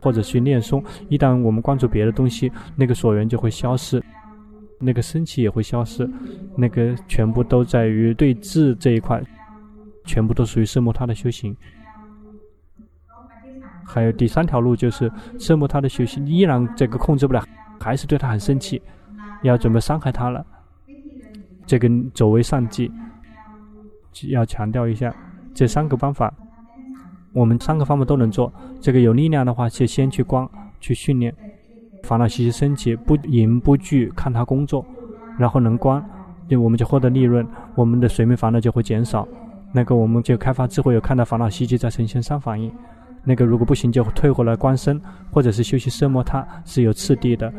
或者去念诵。一旦我们关注别的东西，那个所缘就会消失，那个生气也会消失。那个全部都在于对治这一块，全部都属于色摩他的修行。还有第三条路就是奢摩他的修行，依然这个控制不了，还是对他很生气，要准备伤害他了。这个走为上计。要强调一下，这三个方法，我们三个方面都能做。这个有力量的话，就先去观，去训练，烦恼习气升起，不迎不惧，看他工作，然后能观，就我们就获得利润，我们的随眠烦恼就会减少。那个我们就开发智慧，有看到烦恼习气在呈现三反应。那个如果不行，就退回来观身，或者是休息奢摩他，是有次第的，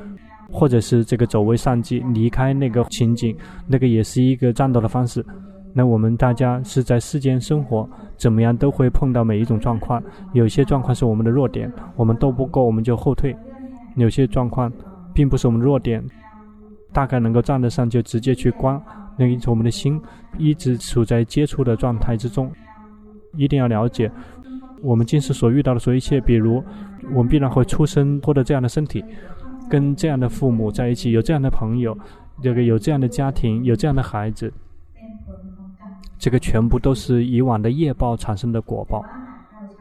或者是这个走为上计，离开那个情景，那个也是一个战斗的方式。那我们大家是在世间生活，怎么样都会碰到每一种状况。有些状况是我们的弱点，我们斗不过我们就后退；有些状况并不是我们弱点，大概能够站得上就直接去关。那因此我们的心一直处在接触的状态之中，一定要了解我们今世所遇到的所有一切。比如我们必然会出生获得这样的身体，跟这样的父母在一起，有这样的朋友，这个有这样的家庭，有这样的孩子。这个全部都是以往的业报产生的果报，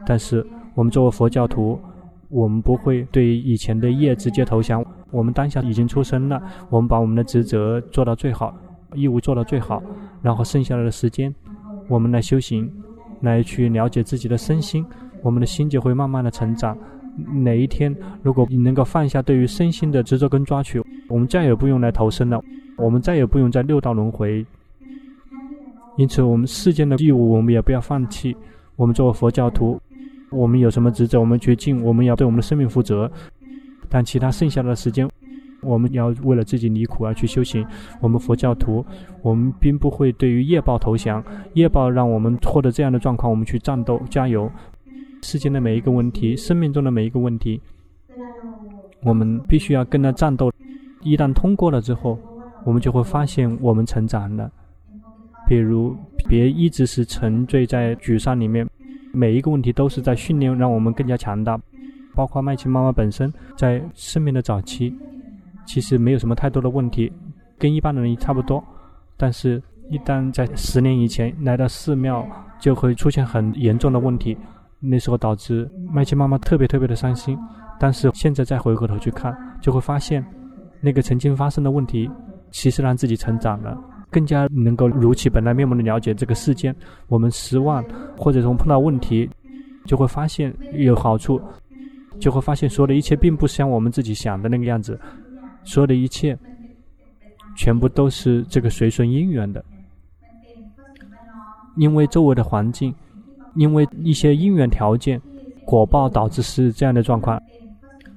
但是我们作为佛教徒，我们不会对以前的业直接投降。我们当下已经出生了，我们把我们的职责做到最好，义务做到最好，然后剩下来的时间，我们来修行，来去了解自己的身心，我们的心就会慢慢的成长。哪一天，如果你能够放下对于身心的执着跟抓取，我们再也不用来投生了，我们再也不用在六道轮回。因此，我们世间的义务，我们也不要放弃。我们作为佛教徒，我们有什么职责，我们去尽，我们要对我们的生命负责。但其他剩下的时间，我们要为了自己离苦而去修行。我们佛教徒，我们并不会对于业报投降。业报让我们获得这样的状况，我们去战斗，加油。世间的每一个问题，生命中的每一个问题，我们必须要跟他战斗。一旦通过了之后，我们就会发现我们成长了。比如，别一直是沉醉在沮丧里面，每一个问题都是在训练，让我们更加强大。包括麦琪妈妈本身在生命的早期，其实没有什么太多的问题，跟一般的人差不多。但是，一旦在十年以前来到寺庙，就会出现很严重的问题，那时候导致麦琪妈妈特别特别的伤心。但是现在再回过头去看，就会发现，那个曾经发生的问题，其实让自己成长了。更加能够如其本来面目的了解这个世间，我们失望或者说碰到问题，就会发现有好处，就会发现所有的一切并不像我们自己想的那个样子，所有的一切全部都是这个随顺因缘的，因为周围的环境，因为一些因缘条件，果报导致是这样的状况。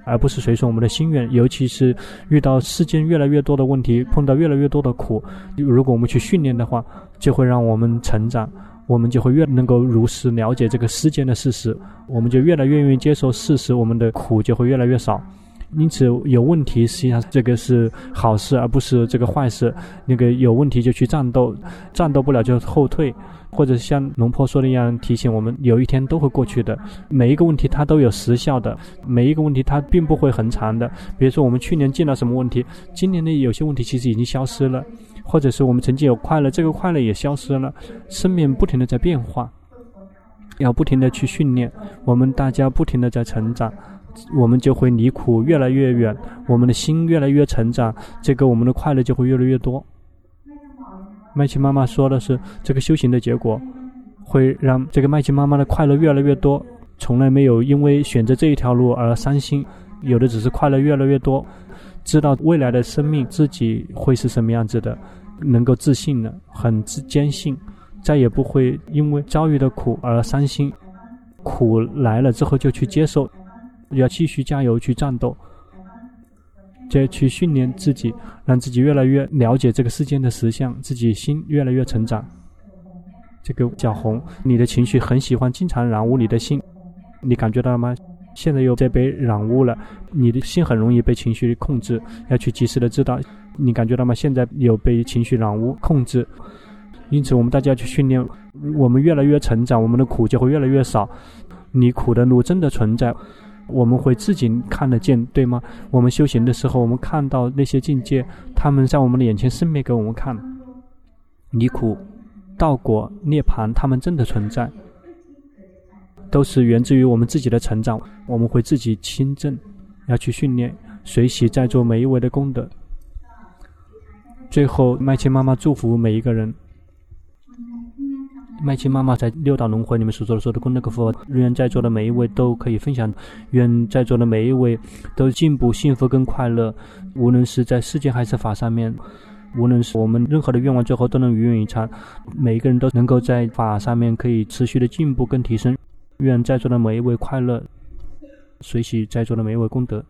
而不是随顺我们的心愿，尤其是遇到世间越来越多的问题，碰到越来越多的苦，如果我们去训练的话，就会让我们成长，我们就会越能够如实了解这个世间的事实，我们就越来越愿意接受事实，我们的苦就会越来越少。因此，有问题实际上这个是好事，而不是这个坏事。那个有问题就去战斗，战斗不了就后退。或者像龙婆说的一样，提醒我们，有一天都会过去的。每一个问题它都有时效的，每一个问题它并不会很长的。比如说我们去年见到什么问题，今年的有些问题其实已经消失了。或者是我们曾经有快乐，这个快乐也消失了。生命不停地在变化，要不停地去训练，我们大家不停地在成长，我们就会离苦越来越远，我们的心越来越成长，这个我们的快乐就会越来越多。麦琪妈妈说的是，这个修行的结果会让这个麦琪妈妈的快乐越来越多，从来没有因为选择这一条路而伤心，有的只是快乐越来越多。知道未来的生命自己会是什么样子的，能够自信的，很自坚信，再也不会因为遭遇的苦而伤心。苦来了之后就去接受，要继续加油去战斗，再去训练自己，让自己越来越了解这个世间的实相，自己心越来越成长。这个小红，你的情绪很喜欢经常染污你的心，你感觉到了吗？现在又在被染污了，你的心很容易被情绪控制，要去及时的知道，你感觉到吗？现在有被情绪染污控制，因此我们大家去训练，我们越来越成长，我们的苦就会越来越少。你苦的路真的存在，我们会自己看得见，对吗？我们修行的时候，我们看到那些境界，他们在我们的眼前生灭给我们看，离苦、道果、涅槃，他们真的存在。都是源自于我们自己的成长，我们会自己亲证，要去训练，随喜在做每一位的功德。最后，麦琪妈妈祝福每一个人。麦琪妈妈在六道轮回里面所做的所有的功德跟福，愿在座的每一位都可以分享，愿在座的每一位都进步、幸福跟快乐，无论是在世间还是法上面，无论是我们任何的愿望，最后都能如愿以偿。每一个人都能够在法上面可以持续的进步跟提升。愿在座的每一位快乐，随喜在座的每一位功德。